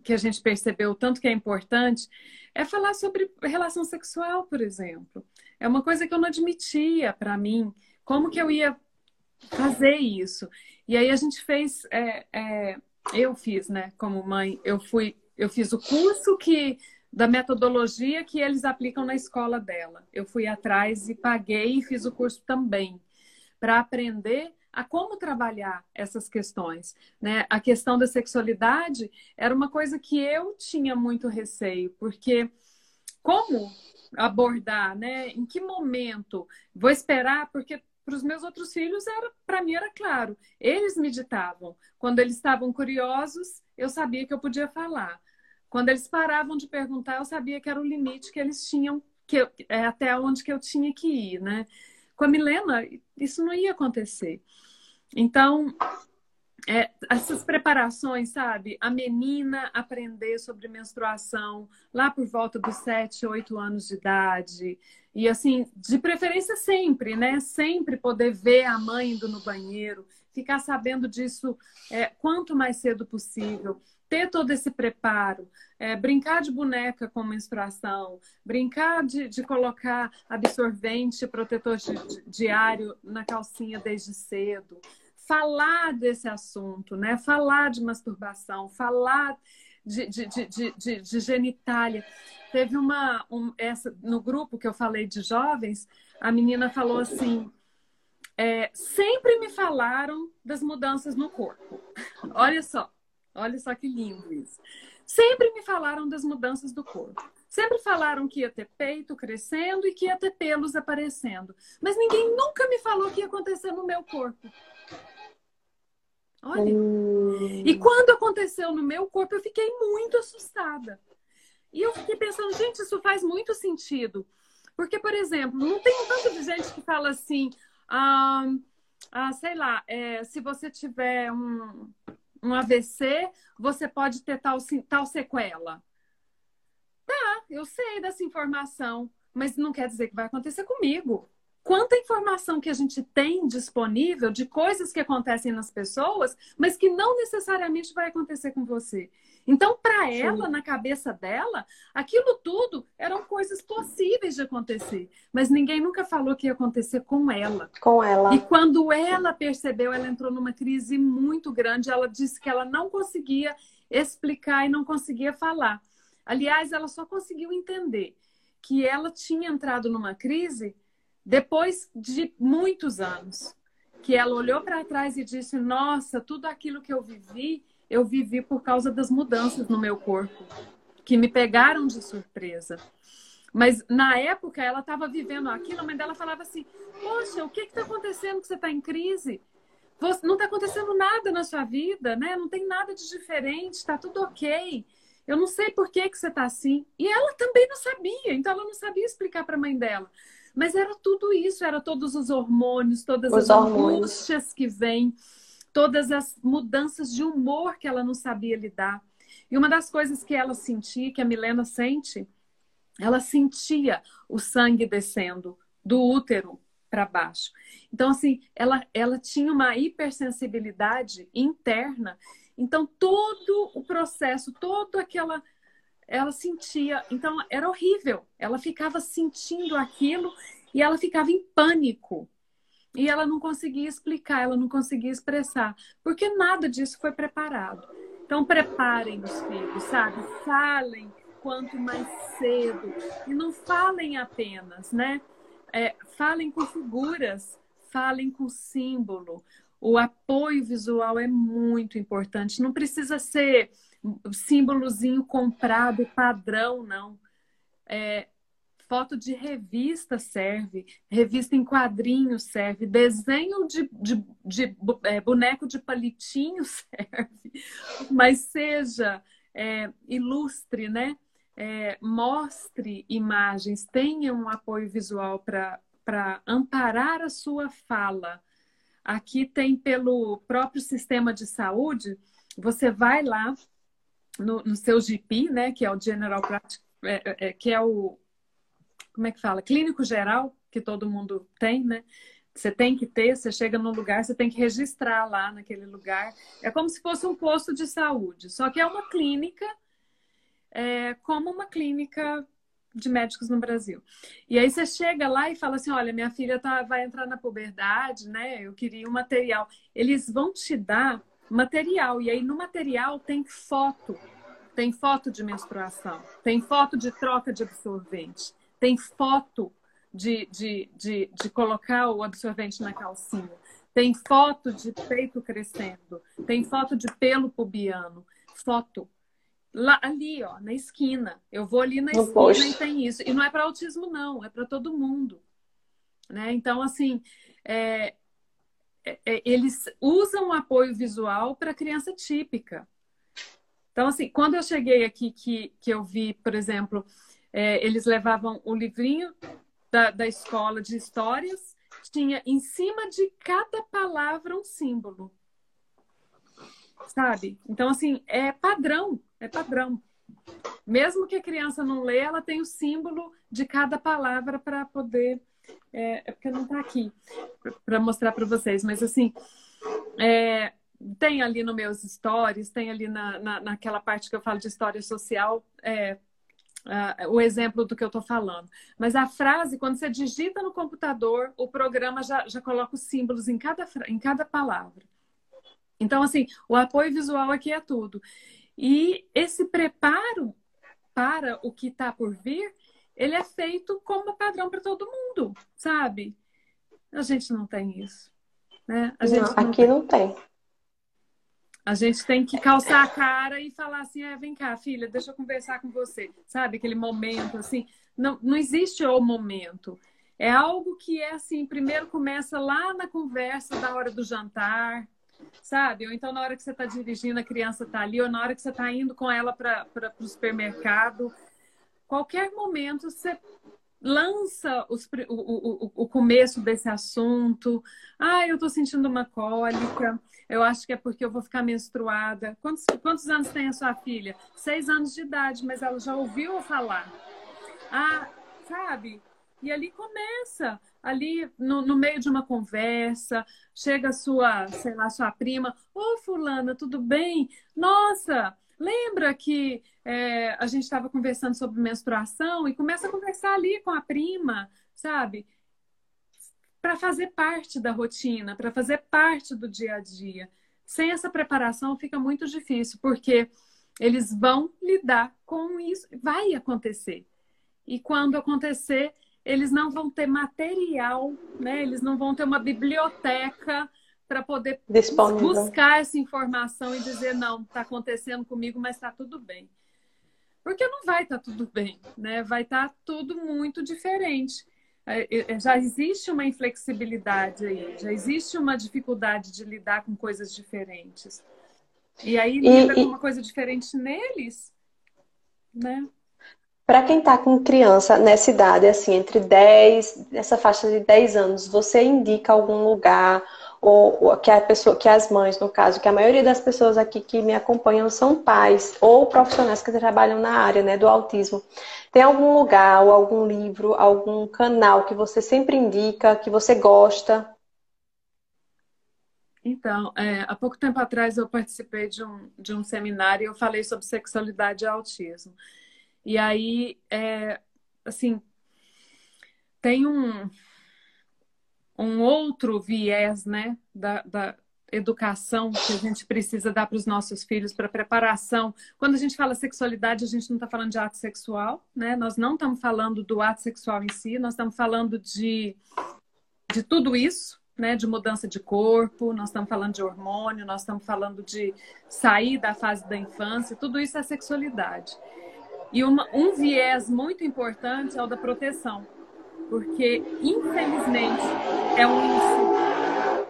que a gente percebeu o tanto que é importante é falar sobre relação sexual, por exemplo. É uma coisa que eu não admitia para mim. Como que eu ia fazer isso? E aí a gente fez, é, é, eu fiz, né, como mãe, eu fui, eu fiz o curso que da metodologia que eles aplicam na escola dela. Eu fui atrás e paguei e fiz o curso também para aprender a como trabalhar essas questões. Né? A questão da sexualidade era uma coisa que eu tinha muito receio, porque como abordar, né? Em que momento? Vou esperar, porque para os meus outros filhos era para mim era claro. Eles meditavam. Quando eles estavam curiosos, eu sabia que eu podia falar. Quando eles paravam de perguntar, eu sabia que era o limite que eles tinham, que eu, é até onde que eu tinha que ir, né? Com a Milena, isso não ia acontecer. Então, é, essas preparações, sabe? A menina aprender sobre menstruação lá por volta dos 7, 8 anos de idade. E assim, de preferência sempre, né? Sempre poder ver a mãe indo no banheiro, ficar sabendo disso é, quanto mais cedo possível ter todo esse preparo, é, brincar de boneca com menstruação, brincar de, de colocar absorvente, protetor diário na calcinha desde cedo, falar desse assunto, né? Falar de masturbação, falar de, de, de, de, genitália. Teve uma um, essa no grupo que eu falei de jovens, a menina falou assim: é, sempre me falaram das mudanças no corpo. *laughs* Olha só, Olha só que lindo isso. Sempre me falaram das mudanças do corpo. Sempre falaram que ia ter peito crescendo e que ia ter pelos aparecendo. Mas ninguém nunca me falou que ia acontecer no meu corpo. Olha. Hum. E quando aconteceu no meu corpo, eu fiquei muito assustada. E eu fiquei pensando, gente, isso faz muito sentido. Porque, por exemplo, não tem um tanto de gente que fala assim, ah, ah sei lá, é, se você tiver um, um AVC, você pode ter tal, tal sequela. Tá, eu sei dessa informação, mas não quer dizer que vai acontecer comigo. quanta informação que a gente tem disponível de coisas que acontecem nas pessoas, mas que não necessariamente vai acontecer com você. Então, para ela, na cabeça dela, aquilo tudo eram coisas possíveis de acontecer, mas ninguém nunca falou que ia acontecer com ela. Com ela. E quando ela percebeu, ela entrou numa crise muito grande. Ela disse que ela não conseguia explicar e não conseguia falar. Aliás, ela só conseguiu entender que ela tinha entrado numa crise depois de muitos anos. Que ela olhou para trás e disse: Nossa, tudo aquilo que eu vivi eu vivi por causa das mudanças no meu corpo, que me pegaram de surpresa. Mas na época ela estava vivendo aquilo, a mãe dela falava assim: Poxa, o que está acontecendo que você está em crise? Você, não está acontecendo nada na sua vida, né? Não tem nada de diferente, está tudo ok. Eu não sei por que, que você está assim. E ela também não sabia, então ela não sabia explicar para a mãe dela. Mas era tudo isso, era todos os hormônios, todas os as hormônios. angústias que vêm todas as mudanças de humor que ela não sabia lidar. E uma das coisas que ela sentia, que a Milena sente, ela sentia o sangue descendo do útero para baixo. Então, assim, ela, ela tinha uma hipersensibilidade interna. Então, todo o processo, todo aquela. Ela sentia. Então, era horrível. Ela ficava sentindo aquilo e ela ficava em pânico. E ela não conseguia explicar, ela não conseguia expressar, porque nada disso foi preparado. Então, preparem os filhos, sabe? Falem quanto mais cedo. E não falem apenas, né? É, falem com figuras, falem com símbolo. O apoio visual é muito importante. Não precisa ser símbolozinho comprado, padrão, não. É, foto de revista serve, revista em quadrinhos serve, desenho de, de, de é, boneco de palitinho *laughs* serve, mas seja é, ilustre, né? É, mostre imagens, tenha um apoio visual para amparar a sua fala. Aqui tem pelo próprio sistema de saúde, você vai lá no, no seu GP, né, que é o General Practice, é, é, que é o, como é que fala? Clínico geral, que todo mundo tem, né? Você tem que ter, você chega num lugar, você tem que registrar lá naquele lugar. É como se fosse um posto de saúde, só que é uma clínica, é, como uma clínica de médicos no Brasil. E aí você chega lá e fala assim: olha, minha filha tá, vai entrar na puberdade, né? Eu queria um material. Eles vão te dar material, e aí no material tem foto. Tem foto de menstruação, tem foto de troca de absorvente, tem foto de, de, de, de colocar o absorvente na calcinha, tem foto de peito crescendo, tem foto de pelo pubiano, foto. Lá, ali, ó, na esquina. Eu vou ali na no esquina e tem isso. E não é para autismo, não, é para todo mundo. Né? Então, assim, é, é, é eles usam o apoio visual para criança típica. Então, assim, quando eu cheguei aqui, que, que eu vi, por exemplo, é, eles levavam o livrinho da, da escola de histórias, tinha em cima de cada palavra um símbolo. Sabe? Então, assim, é padrão, é padrão. Mesmo que a criança não lê, ela tem o símbolo de cada palavra para poder. É, é, porque não está aqui para mostrar para vocês, mas assim, é, tem ali nos meus stories, tem ali na, na, naquela parte que eu falo de história social, é, uh, o exemplo do que eu estou falando. Mas a frase, quando você digita no computador, o programa já, já coloca os símbolos em cada, em cada palavra. Então, assim, o apoio visual aqui é tudo. E esse preparo para o que está por vir, ele é feito como padrão para todo mundo, sabe? A gente não tem isso. Né? A gente não, não aqui tem. não tem. A gente tem que calçar a cara e falar assim: é, vem cá, filha, deixa eu conversar com você. Sabe, aquele momento assim. Não, não existe o momento. É algo que é assim: primeiro começa lá na conversa da hora do jantar, sabe? Ou então na hora que você está dirigindo, a criança está ali, ou na hora que você está indo com ela para o supermercado. Qualquer momento você lança os, o, o, o começo desse assunto. Ah, eu estou sentindo uma cólica. Eu acho que é porque eu vou ficar menstruada. Quantos, quantos anos tem a sua filha? Seis anos de idade, mas ela já ouviu falar. Ah, sabe? E ali começa. ali no, no, meio de uma conversa, chega a sua, sei lá, sua prima, ô oh, fulana, tudo bem? Nossa, lembra que é, a gente estava conversando sobre menstruação e começa a conversar ali com a prima, sabe? Para fazer parte da rotina, para fazer parte do dia a dia. Sem essa preparação fica muito difícil, porque eles vão lidar com isso, vai acontecer. E quando acontecer, eles não vão ter material, né? Eles não vão ter uma biblioteca para poder Disponível. buscar essa informação e dizer não, está acontecendo comigo, mas está tudo bem. Porque não vai estar tá tudo bem, né? Vai estar tá tudo muito diferente. É, é, já existe uma inflexibilidade aí, já existe uma dificuldade de lidar com coisas diferentes. E aí lida com uma coisa diferente neles, né? Para quem está com criança nessa idade, assim, entre 10, nessa faixa de 10 anos, você indica algum lugar, ou, que a pessoa, que as mães, no caso, que a maioria das pessoas aqui que me acompanham são pais ou profissionais que trabalham na área né, do autismo. Tem algum lugar, ou algum livro, algum canal que você sempre indica, que você gosta? Então, é, há pouco tempo atrás eu participei de um, de um seminário e eu falei sobre sexualidade e autismo. E aí, é, assim, tem um, um outro viés, né, da, da educação que a gente precisa dar para os nossos filhos, para preparação. Quando a gente fala sexualidade, a gente não está falando de ato sexual, né? Nós não estamos falando do ato sexual em si, nós estamos falando de, de tudo isso, né? De mudança de corpo, nós estamos falando de hormônio, nós estamos falando de sair da fase da infância, tudo isso é sexualidade. E uma, um viés muito importante é o da proteção, porque infelizmente é um índice,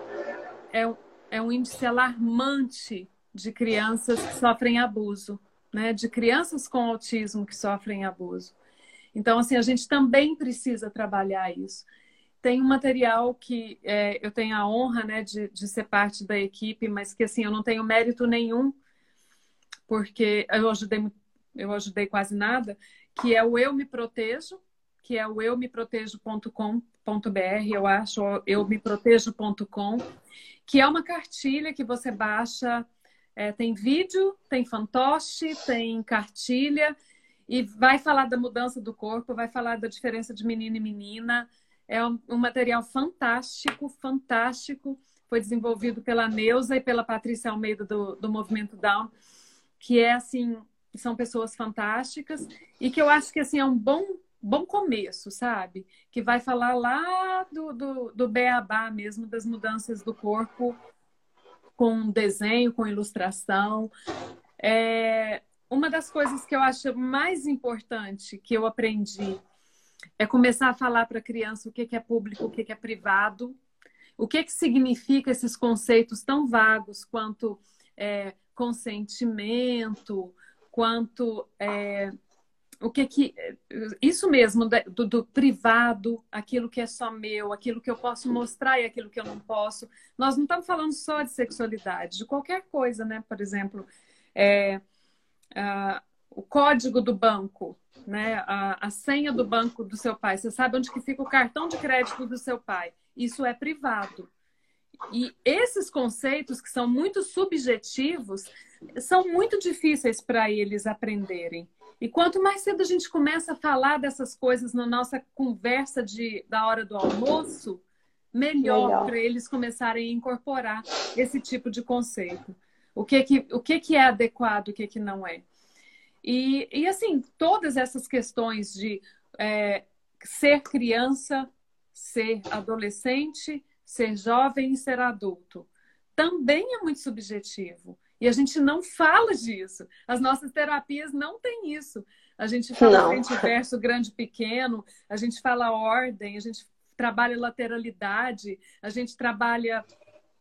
é, é um índice alarmante de crianças que sofrem abuso, né? De crianças com autismo que sofrem abuso. Então, assim, a gente também precisa trabalhar isso. Tem um material que é, eu tenho a honra, né, de, de ser parte da equipe, mas que, assim, eu não tenho mérito nenhum, porque eu ajudei eu ajudei quase nada, que é o Eu Me Protejo, que é o eumeprotejo.com.br, eu acho, eumeprotejo.com, que é uma cartilha que você baixa, é, tem vídeo, tem fantoche, tem cartilha, e vai falar da mudança do corpo, vai falar da diferença de menino e menina. É um, um material fantástico, fantástico. Foi desenvolvido pela Neuza e pela Patrícia Almeida do, do Movimento Down, que é assim são pessoas fantásticas e que eu acho que assim é um bom bom começo, sabe? Que vai falar lá do, do, do beabá mesmo, das mudanças do corpo com desenho, com ilustração. É, uma das coisas que eu acho mais importante que eu aprendi é começar a falar para a criança o que, que é público, o que, que é privado, o que, que significa esses conceitos tão vagos quanto é, consentimento, quanto é, o que que isso mesmo do, do, privado, aquilo que é só meu, aquilo que eu posso mostrar e aquilo que eu não posso. Nós não estamos falando só de sexualidade, de qualquer coisa, né? Por exemplo, é, o código do banco, né? A, a senha do banco do seu pai. Você sabe onde que fica o cartão de crédito do seu pai? Isso é privado. E esses conceitos que são muito subjetivos são muito difíceis para eles aprenderem. E quanto mais cedo a gente começa a falar dessas coisas na nossa conversa de, da hora do almoço, melhor, para eles começarem a incorporar esse tipo de conceito. O que que, o que, que é adequado, o que, que não é. E, e assim, todas essas questões de é, ser criança, ser adolescente, ser jovem e ser adulto, também é muito subjetivo. E a gente não fala disso. As nossas terapias não têm isso. A gente fala frente verso grande pequeno, a gente fala ordem, a gente trabalha lateralidade, a gente trabalha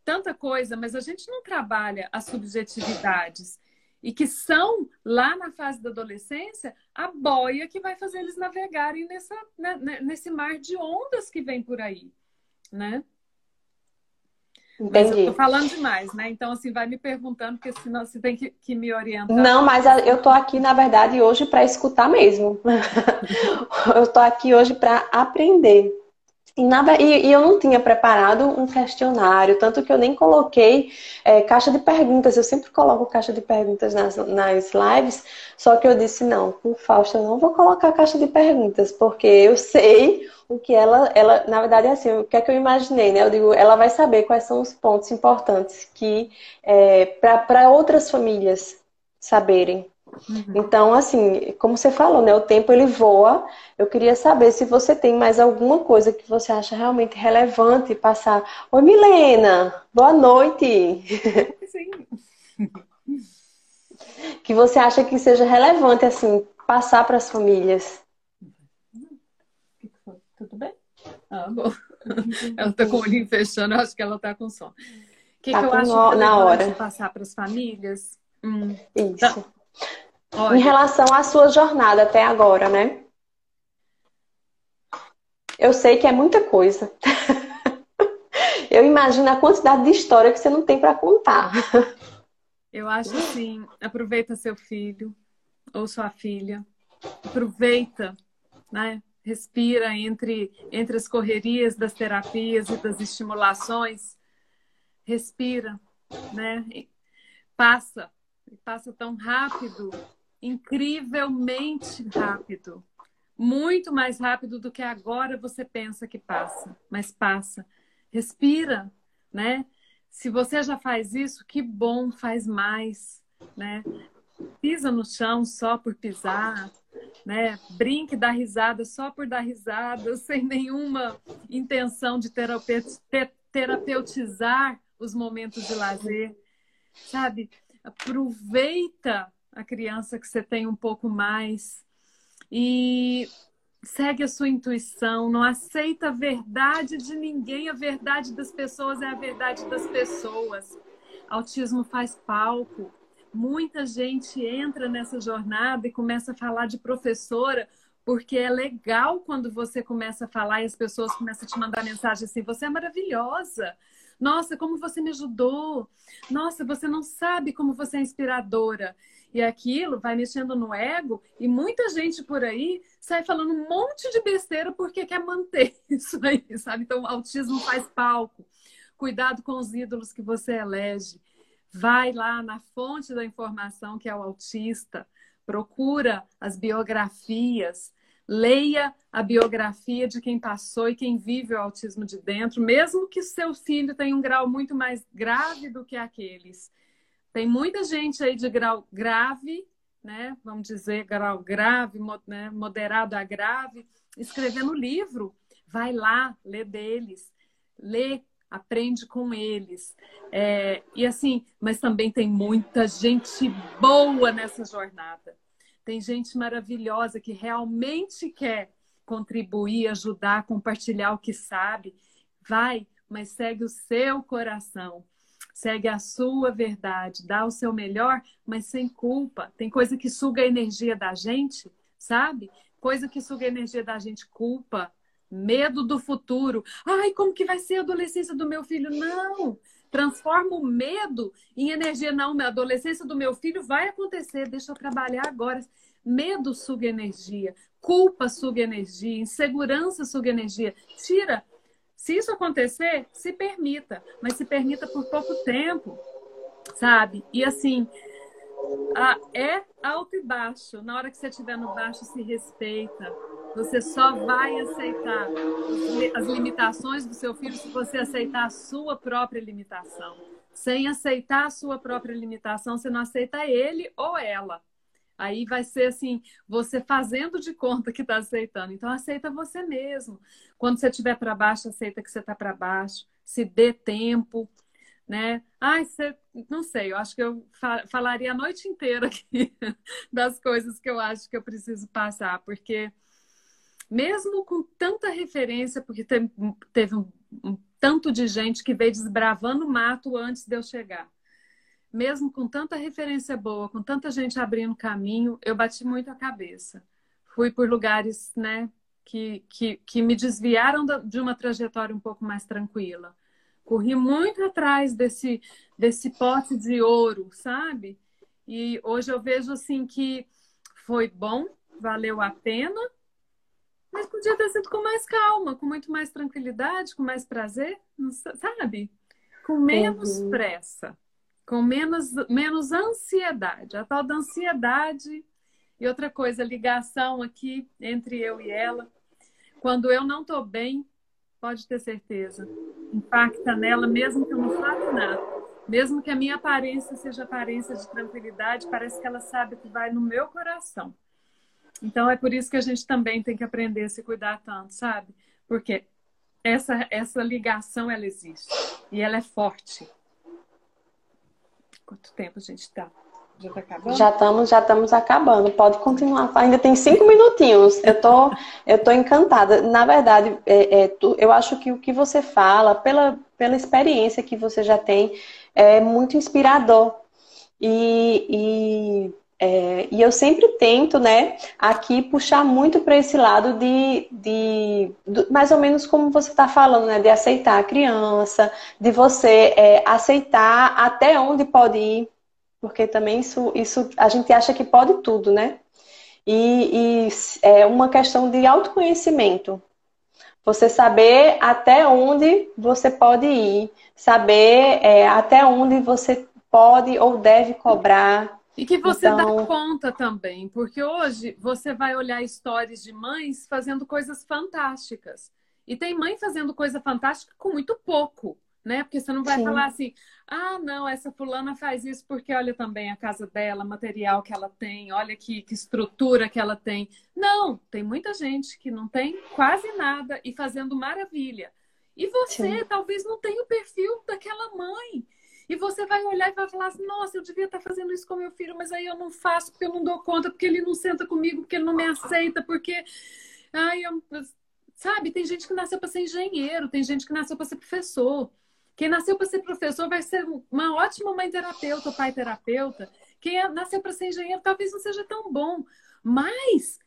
tanta coisa, mas a gente não trabalha as subjetividades. E que são, lá na fase da adolescência, a boia que vai fazer eles navegarem nessa, né, né nesse mar de ondas que vem por aí, né? Entendi. Mas eu tô falando demais, né? Então, assim, vai me perguntando, porque senão você tem que, que me orientar. Não, mas eu tô aqui, na verdade, hoje para escutar mesmo. *laughs* eu tô aqui hoje para aprender. E, e, eu não tinha preparado um questionário, tanto que eu nem coloquei é, caixa de perguntas. Eu sempre coloco caixa de perguntas nas, nas lives, só que eu disse: não, com Fausto eu não vou colocar caixa de perguntas, porque eu sei o que ela, ela na verdade, é assim, o que é que eu imaginei, né? Eu digo, ela vai saber quais são os pontos importantes que, é, para outras famílias saberem. Uhum. Então, assim, como você falou, né? O tempo ele voa. Eu queria saber se você tem mais alguma coisa que você acha realmente relevante passar. Oi, Milena, boa noite. Sim. *laughs* que você acha que seja relevante, assim, passar para as famílias. Tudo bem? Ah, bom. Ela está com o olhinho fechando, eu acho que ela está com sono. O que, tá que eu acho que na hora. passar para as famílias? Hum. Isso. Então, Olha. Em relação à sua jornada até agora, né? Eu sei que é muita coisa. *laughs* Eu imagino a quantidade de história que você não tem para contar. Eu acho assim, aproveita seu filho ou sua filha. Aproveita, né? Respira entre entre as correrias das terapias e das estimulações. Respira, né? Passa, passa tão rápido incrivelmente rápido. Muito mais rápido do que agora você pensa que passa, mas passa. Respira, né? Se você já faz isso, que bom, faz mais, né? Pisa no chão só por pisar, né? Brinque, dá risada só por dar risada, *laughs* sem nenhuma intenção de terapeutizar os momentos de lazer, sabe? Aproveita a criança que você tem um pouco mais. E segue a sua intuição, não aceita a verdade de ninguém, a verdade das pessoas é a verdade das pessoas. Autismo faz palco. Muita gente entra nessa jornada e começa a falar de professora, porque é legal quando você começa a falar e as pessoas começam a te mandar mensagem assim: você é maravilhosa. Nossa, como você me ajudou. Nossa, você não sabe como você é inspiradora. E aquilo vai mexendo no ego e muita gente por aí sai falando um monte de besteira porque quer manter *laughs* isso aí, sabe? Então, o autismo faz palco. Cuidado com os ídolos que você elege. Vai lá na fonte da informação, que é o autista. Procura as biografias. Leia a biografia de quem passou e quem vive o autismo de dentro, mesmo que seu filho tenha um grau muito mais grave do que aqueles. Tem muita gente aí de grau grave, né? Vamos dizer, grau grave, né? moderado a grave, escrevendo livro. Vai lá, lê deles, lê, aprende com eles. É, e assim, mas também tem muita gente boa nessa jornada. Tem gente maravilhosa que realmente quer contribuir, ajudar, compartilhar o que sabe. Vai, mas segue o seu coração segue a sua verdade, dá o seu melhor, mas sem culpa. Tem coisa que suga a energia da gente, sabe? Coisa que suga a energia da gente, culpa, medo do futuro. Ai, como que vai ser a adolescência do meu filho? Não! Transforma o medo em energia. Não, a adolescência do meu filho vai acontecer, deixa eu trabalhar agora. Medo suga energia, culpa suga energia, insegurança suga energia. Tira se isso acontecer, se permita, mas se permita por pouco tempo, sabe? E assim, é alto e baixo. Na hora que você estiver no baixo, se respeita. Você só vai aceitar as limitações do seu filho se você aceitar a sua própria limitação. Sem aceitar a sua própria limitação, você não aceita ele ou ela. Aí vai ser assim, você fazendo de conta que está aceitando. Então, aceita você mesmo. Quando você estiver para baixo, aceita que você está para baixo. Se dê tempo, né? Ai, você... não sei, eu acho que eu falaria a noite inteira aqui *laughs* das coisas que eu acho que eu preciso passar, porque mesmo com tanta referência, porque teve, teve um, um tanto de gente que veio desbravando o mato antes de eu chegar mesmo com tanta referência boa, com tanta gente abrindo caminho, eu bati muito a cabeça. Fui por lugares, né, que, que, que me desviaram de uma trajetória um pouco mais tranquila. Corri muito atrás desse, desse pote de ouro, sabe? E hoje eu vejo assim que foi bom, valeu a pena, Mas podia ter sido com mais calma, com muito mais tranquilidade, com mais prazer, sabe? Com menos uhum. pressa, com menos, menos ansiedade. A tal da ansiedade. E outra coisa, ligação aqui entre eu e ela. Quando eu não estou bem, pode ter certeza, impacta nela, mesmo que eu não fale nada. Mesmo que a minha aparência seja aparência de tranquilidade, parece que ela sabe que vai no meu coração. Então é por isso que a gente também tem que aprender a se cuidar tanto, sabe? Porque essa, essa ligação ela existe e ela é forte. Quanto tempo a gente está? Já tá acabando? Já estamos, já estamos acabando. Pode continuar. Ainda tem cinco minutinhos. Eu tô, eu tô encantada. Na verdade, é, é, tu, eu acho que o que você fala, pela, pela experiência que você já tem, é muito inspirador. E, e é, e eu sempre tento, né, aqui puxar muito para esse lado de, de, de, mais ou menos como você está falando, né, de aceitar a criança, de você é, aceitar até onde pode ir, porque também isso, isso a gente acha que pode tudo, né? E, e é uma questão de autoconhecimento. Você saber até onde você pode ir, saber é, até onde você pode ou deve cobrar, e que você então... dá conta também, porque hoje você vai olhar histórias de mães fazendo coisas fantásticas. E tem mãe fazendo coisa fantástica com muito pouco, né? Porque você não vai Sim. falar assim, ah, não, essa fulana faz isso porque olha também a casa dela, material que ela tem, olha que, que estrutura que ela tem. Não, tem muita gente que não tem quase nada e fazendo maravilha. E você Sim. talvez não tenha o perfil daquela mãe. E você vai olhar e vai falar assim, nossa, eu devia estar fazendo isso com meu filho, mas aí eu não faço porque eu não dou conta, porque ele não senta comigo, porque ele não me aceita, porque. Ai, eu... Sabe, tem gente que nasceu para ser engenheiro, tem gente que nasceu para ser professor. Quem nasceu para ser professor vai ser uma ótima mãe terapeuta, pai terapeuta. Quem é, nasceu para ser engenheiro talvez não seja tão bom, mas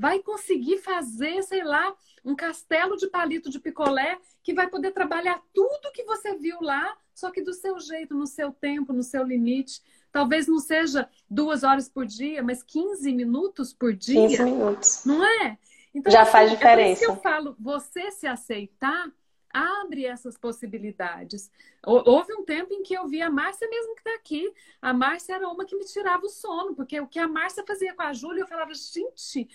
vai conseguir fazer, sei lá, um castelo de palito de picolé que vai poder trabalhar tudo que você viu lá, só que do seu jeito, no seu tempo, no seu limite. Talvez não seja duas horas por dia, mas 15 minutos por dia. 15 minutos. Não é? Então, Já assim, faz diferença. É por isso que eu falo, você se aceitar abre essas possibilidades. Houve um tempo em que eu vi a Márcia mesmo que está aqui. A Márcia era uma que me tirava o sono, porque o que a Márcia fazia com a Júlia, eu falava, gente,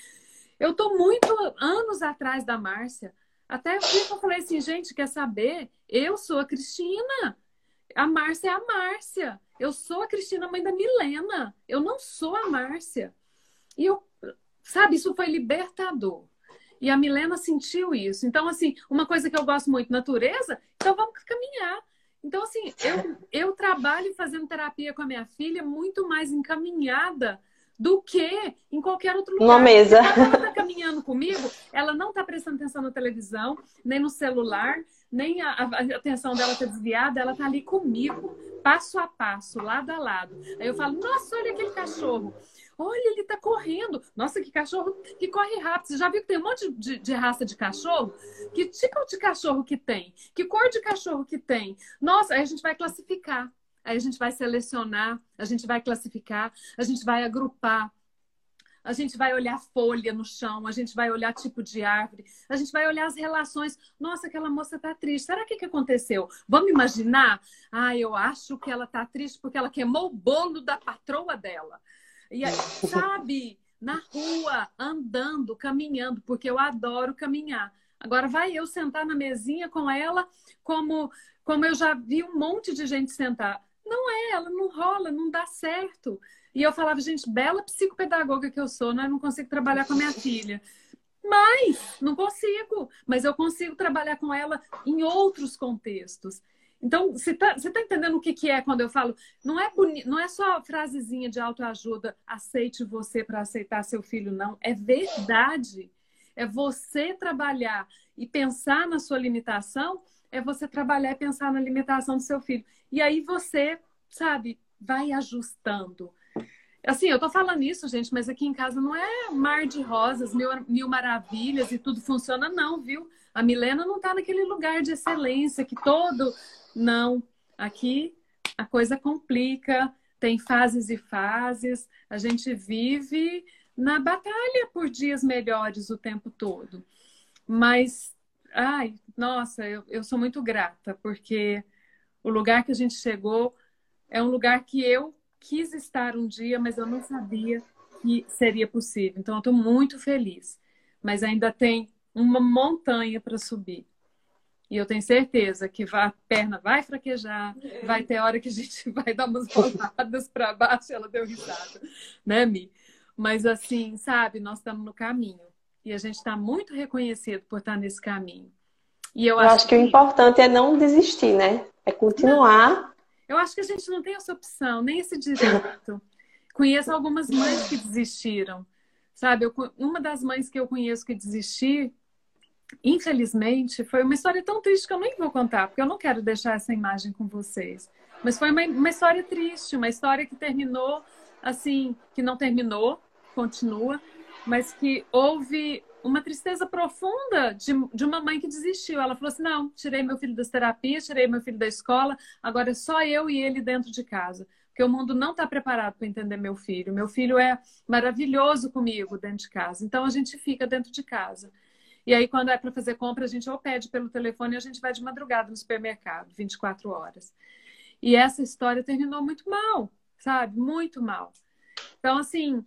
eu tô muito anos atrás da Márcia. Até eu falei assim, gente, quer saber? Eu sou a Cristina. A Márcia é a Márcia. Eu sou a Cristina, mãe da Milena. Eu não sou a Márcia. E eu, sabe, isso foi libertador. E a Milena sentiu isso. Então, assim, uma coisa que eu gosto muito, natureza, então vamos caminhar. Então, assim, eu, eu trabalho fazendo terapia com a minha filha muito mais encaminhada do que em qualquer outro lugar. Uma mesa. Ela está *laughs* caminhando comigo, ela não está prestando atenção na televisão, nem no celular, nem a, a atenção dela está desviada, ela está ali comigo, passo a passo, lado a lado. Aí eu falo, nossa, olha aquele cachorro. Olha, ele está correndo. Nossa, que cachorro que corre rápido. Você já viu que tem um monte de, de, raça de cachorro? Que tipo de cachorro que tem? Que cor de cachorro que tem? Nossa, aí a gente vai classificar. Aí a gente vai selecionar, a gente vai classificar, a gente vai agrupar, a gente vai olhar folha no chão, a gente vai olhar tipo de árvore, a gente vai olhar as relações. Nossa, aquela moça tá triste. Será que que aconteceu? Vamos imaginar? Ah, eu acho que ela tá triste porque ela queimou o bolo da patroa dela. E aí, *laughs* sabe, na rua, andando, caminhando, porque eu adoro caminhar. Agora vai eu sentar na mesinha com ela, como como eu já vi um monte de gente sentar. Não é, ela não rola, não dá certo. E eu falava, gente, bela psicopedagoga que eu sou, né? não consigo trabalhar com a minha filha. Mas, não consigo. Mas eu consigo trabalhar com ela em outros contextos. Então, você está tá entendendo o que, que é quando eu falo? Não é, boni... não é só frasezinha de autoajuda, aceite você para aceitar seu filho, não. É verdade. É você trabalhar e pensar na sua limitação é você trabalhar e pensar na limitação do seu filho. E aí você, sabe, vai ajustando. Assim, eu tô falando isso, gente, mas aqui em casa não é mar de rosas, mil, mil maravilhas e tudo funciona, não, viu? A Milena não tá naquele lugar de excelência que todo. Não. Aqui a coisa complica, tem fases e fases, a gente vive na batalha por dias melhores o tempo todo. Mas, ai, nossa, eu, eu sou muito grata, porque o lugar que a gente chegou é um lugar que eu quis estar um dia, mas eu não sabia que seria possível. Então, eu estou muito feliz. Mas ainda tem uma montanha para subir. E eu tenho certeza que a perna vai fraquejar, vai ter hora que a gente *laughs* vai dar umas voltadas para baixo. Ela deu risada, né, Mi? Mas assim, sabe, nós estamos no caminho. E a gente está muito reconhecido por estar nesse caminho. E eu, eu acho, acho que, que, o importante é não desistir, né? É continuar. Não. Eu acho que a gente não tem essa opção, nem esse direito. *laughs* Conheço algumas mães que desistiram. Sabe, eu, uma das mães que eu conheço que desistiu, infelizmente, foi uma história tão triste que eu nem vou contar, porque eu não quero deixar essa imagem com vocês. Mas foi uma, uma história triste, uma história que terminou assim, que não terminou, continua, mas que houve uma tristeza profunda de, de uma mãe que desistiu. Ela falou assim: não, tirei meu filho das terapias, tirei meu filho da escola, agora é só eu e ele dentro de casa. Porque o mundo não está preparado para entender meu filho. Meu filho é maravilhoso comigo dentro de casa. Então a gente fica dentro de casa. E aí, quando é para fazer compra, a gente ou pede pelo telefone e a gente vai de madrugada no supermercado, 24 horas. E essa história terminou muito mal, sabe? Muito mal. Então, assim,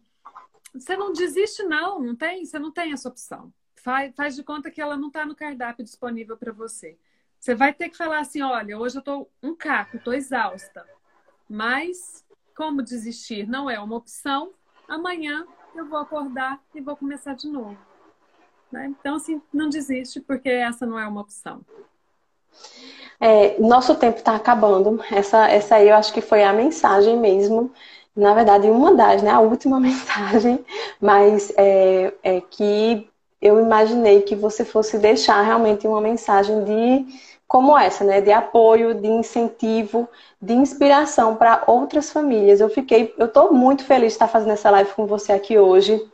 você não desiste, não, não tem, você não tem essa opção. Faz, faz de conta que ela não está no cardápio disponível para você. Você vai ter que falar assim: olha, hoje eu estou um caco, estou exausta. Mas, como desistir não é uma opção, amanhã eu vou acordar e vou começar de novo. Né? Então, assim, não desiste, porque essa não é uma opção. É, nosso tempo está acabando. Essa, essa aí eu acho que foi a mensagem mesmo. Na verdade, uma das, né? A última *laughs* mensagem, mas é, é que eu imaginei que você fosse deixar realmente uma mensagem de como essa, né? De apoio, de incentivo, de inspiração para outras famílias. Eu fiquei, eu estou muito feliz de estar fazendo essa live com você aqui hoje.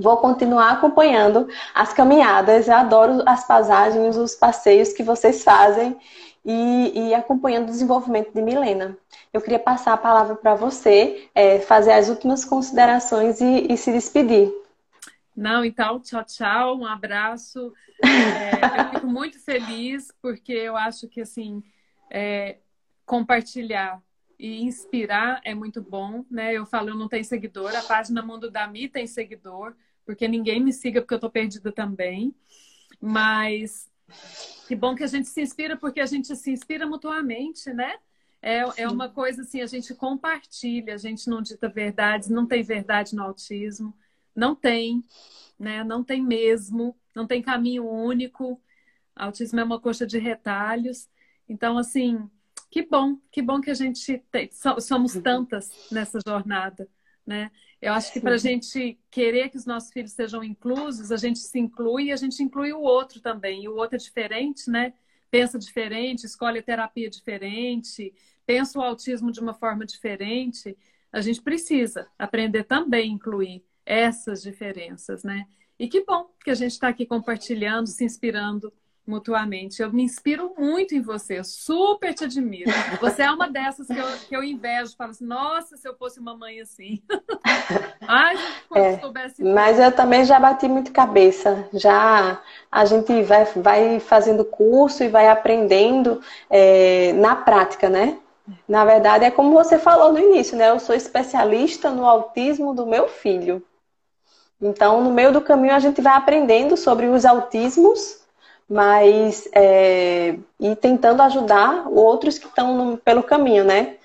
Vou continuar acompanhando as caminhadas. Eu adoro as passagens, os passeios que vocês fazem e, e acompanhando o desenvolvimento de Milena. Eu queria passar a palavra para você, é, fazer as últimas considerações e, e, se despedir. Não, então, tchau, tchau, um abraço. É, eu fico muito feliz porque eu acho que assim é, compartilhar e inspirar é muito bom, né? Eu falo, eu não tenho seguidor, a página Mundo da Mi tem seguidor, porque ninguém me siga porque eu tô perdida também. Mas que bom que a gente se inspira porque a gente se inspira mutuamente, né? É, é uma coisa assim, a gente compartilha, a gente não dita verdades, não tem verdade no autismo, não tem, né? Não tem mesmo, não tem caminho único. Autismo é uma coxa de retalhos. Então, assim, que bom, que bom que a gente tem, somos tantas nessa jornada, né? Eu acho que para a gente querer que os nossos filhos sejam inclusos, a gente se inclui e a gente inclui o outro também. E o outro é diferente, né? Pensa diferente, escolhe terapia diferente, pensa o autismo de uma forma diferente. A gente precisa aprender também a incluir essas diferenças, né? E que bom que a gente está aqui compartilhando, se inspirando mutuamente. Eu me inspiro muito em você, eu super te admiro. Você é uma dessas que eu, que eu invejo, falo assim, nossa, se eu fosse uma mãe assim. *laughs* Ai, é, soubesse... Mas eu também já bati muito cabeça. Já a gente vai, vai fazendo curso e vai aprendendo é, na prática, né? Na verdade, é como você falou no início, né? Eu sou especialista no autismo do meu filho. Então, no meio do caminho, a gente vai aprendendo sobre os autismos mas é, e tentando ajudar outros que estão pelo caminho, né?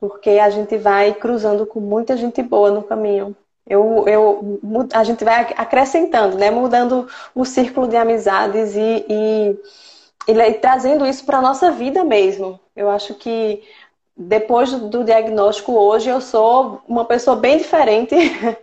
Porque a gente vai cruzando com muita gente boa no caminho. Eu, eu, a gente vai acrescentando, né? Mudando o círculo de amizades e, e, e trazendo isso para a nossa vida mesmo. Eu acho que depois do diagnóstico hoje eu sou uma pessoa bem diferente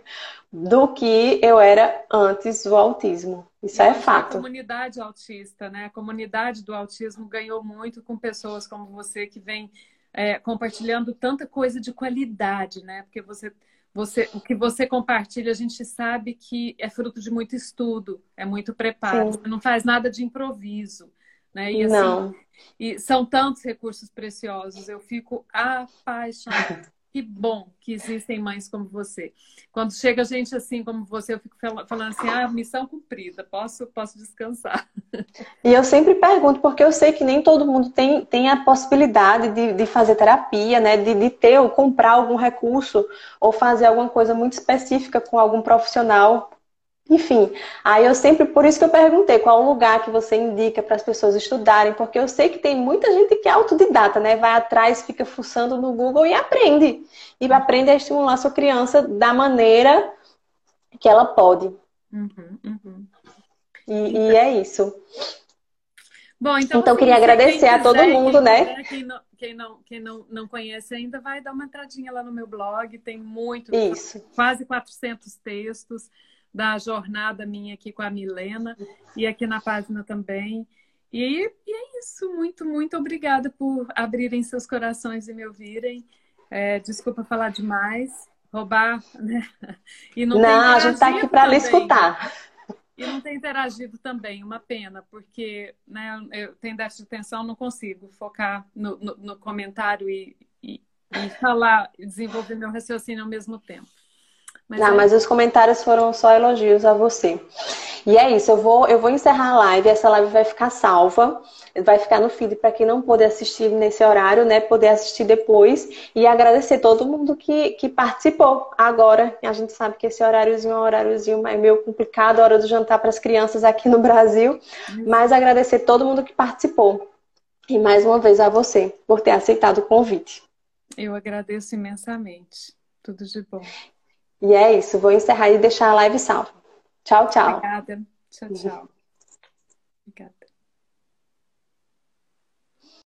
*laughs* do que eu era antes do autismo. Isso é fato. A comunidade autista, né? A comunidade do autismo ganhou muito com pessoas como você que vem é, compartilhando tanta coisa de qualidade, né? Porque você, você, o que você compartilha, a gente sabe que é fruto de muito estudo, é muito preparo, Sim. não faz nada de improviso. Né? E, assim, não. e são tantos recursos preciosos, eu fico apaixonada *laughs* que bom que existem mães como você. Quando chega gente assim como você, eu fico falando assim, ah, missão cumprida, posso, posso descansar. E eu sempre pergunto, porque eu sei que nem todo mundo tem, tem a possibilidade de, de fazer terapia, né? De, de ter ou comprar algum recurso ou fazer alguma coisa muito específica com algum profissional enfim, aí eu sempre, por isso que eu perguntei qual o lugar que você indica para as pessoas estudarem, porque eu sei que tem muita gente que é autodidata, né? Vai atrás, fica fuçando no Google e aprende. E aprende a estimular a sua criança da maneira que ela pode. Uhum, uhum. E, então, e, é isso. Bom, então, então queria agradecer a todo mundo, né? Quem não, quem, não, quem não, não conhece ainda, vai dar uma entradinha lá no meu blog, tem muito, isso. quase 400 textos da jornada minha aqui com a Milena e aqui na página também. E, e é isso. Muito, muito obrigada por abrirem seus corações e me ouvirem. É, desculpa falar demais, roubar, né? E não, não a gente está aqui para lhe escutar. E não tem interagido também, uma pena, porque né, eu tenho déficit de atenção, não consigo focar no, no, no comentário e, e, e falar, desenvolver meu raciocínio ao mesmo tempo. Mas não, é... mas os comentários foram só elogios a você. E é isso, eu vou, eu vou encerrar a live, essa live vai ficar salva, vai ficar no feed para quem não puder assistir nesse horário, né, poder assistir depois e agradecer todo mundo que, que participou agora. A gente sabe que esse horáriozinho é um horáriozinho meio complicado, a hora do jantar para as crianças aqui no Brasil, mas agradecer todo mundo que participou. E mais uma vez a você por ter aceitado o convite. Eu agradeço imensamente. Tudo de bom. E é isso, vou encerrar e deixar a live salva. Tchau, tchau. Obrigada. Tchau, tchau. Obrigada.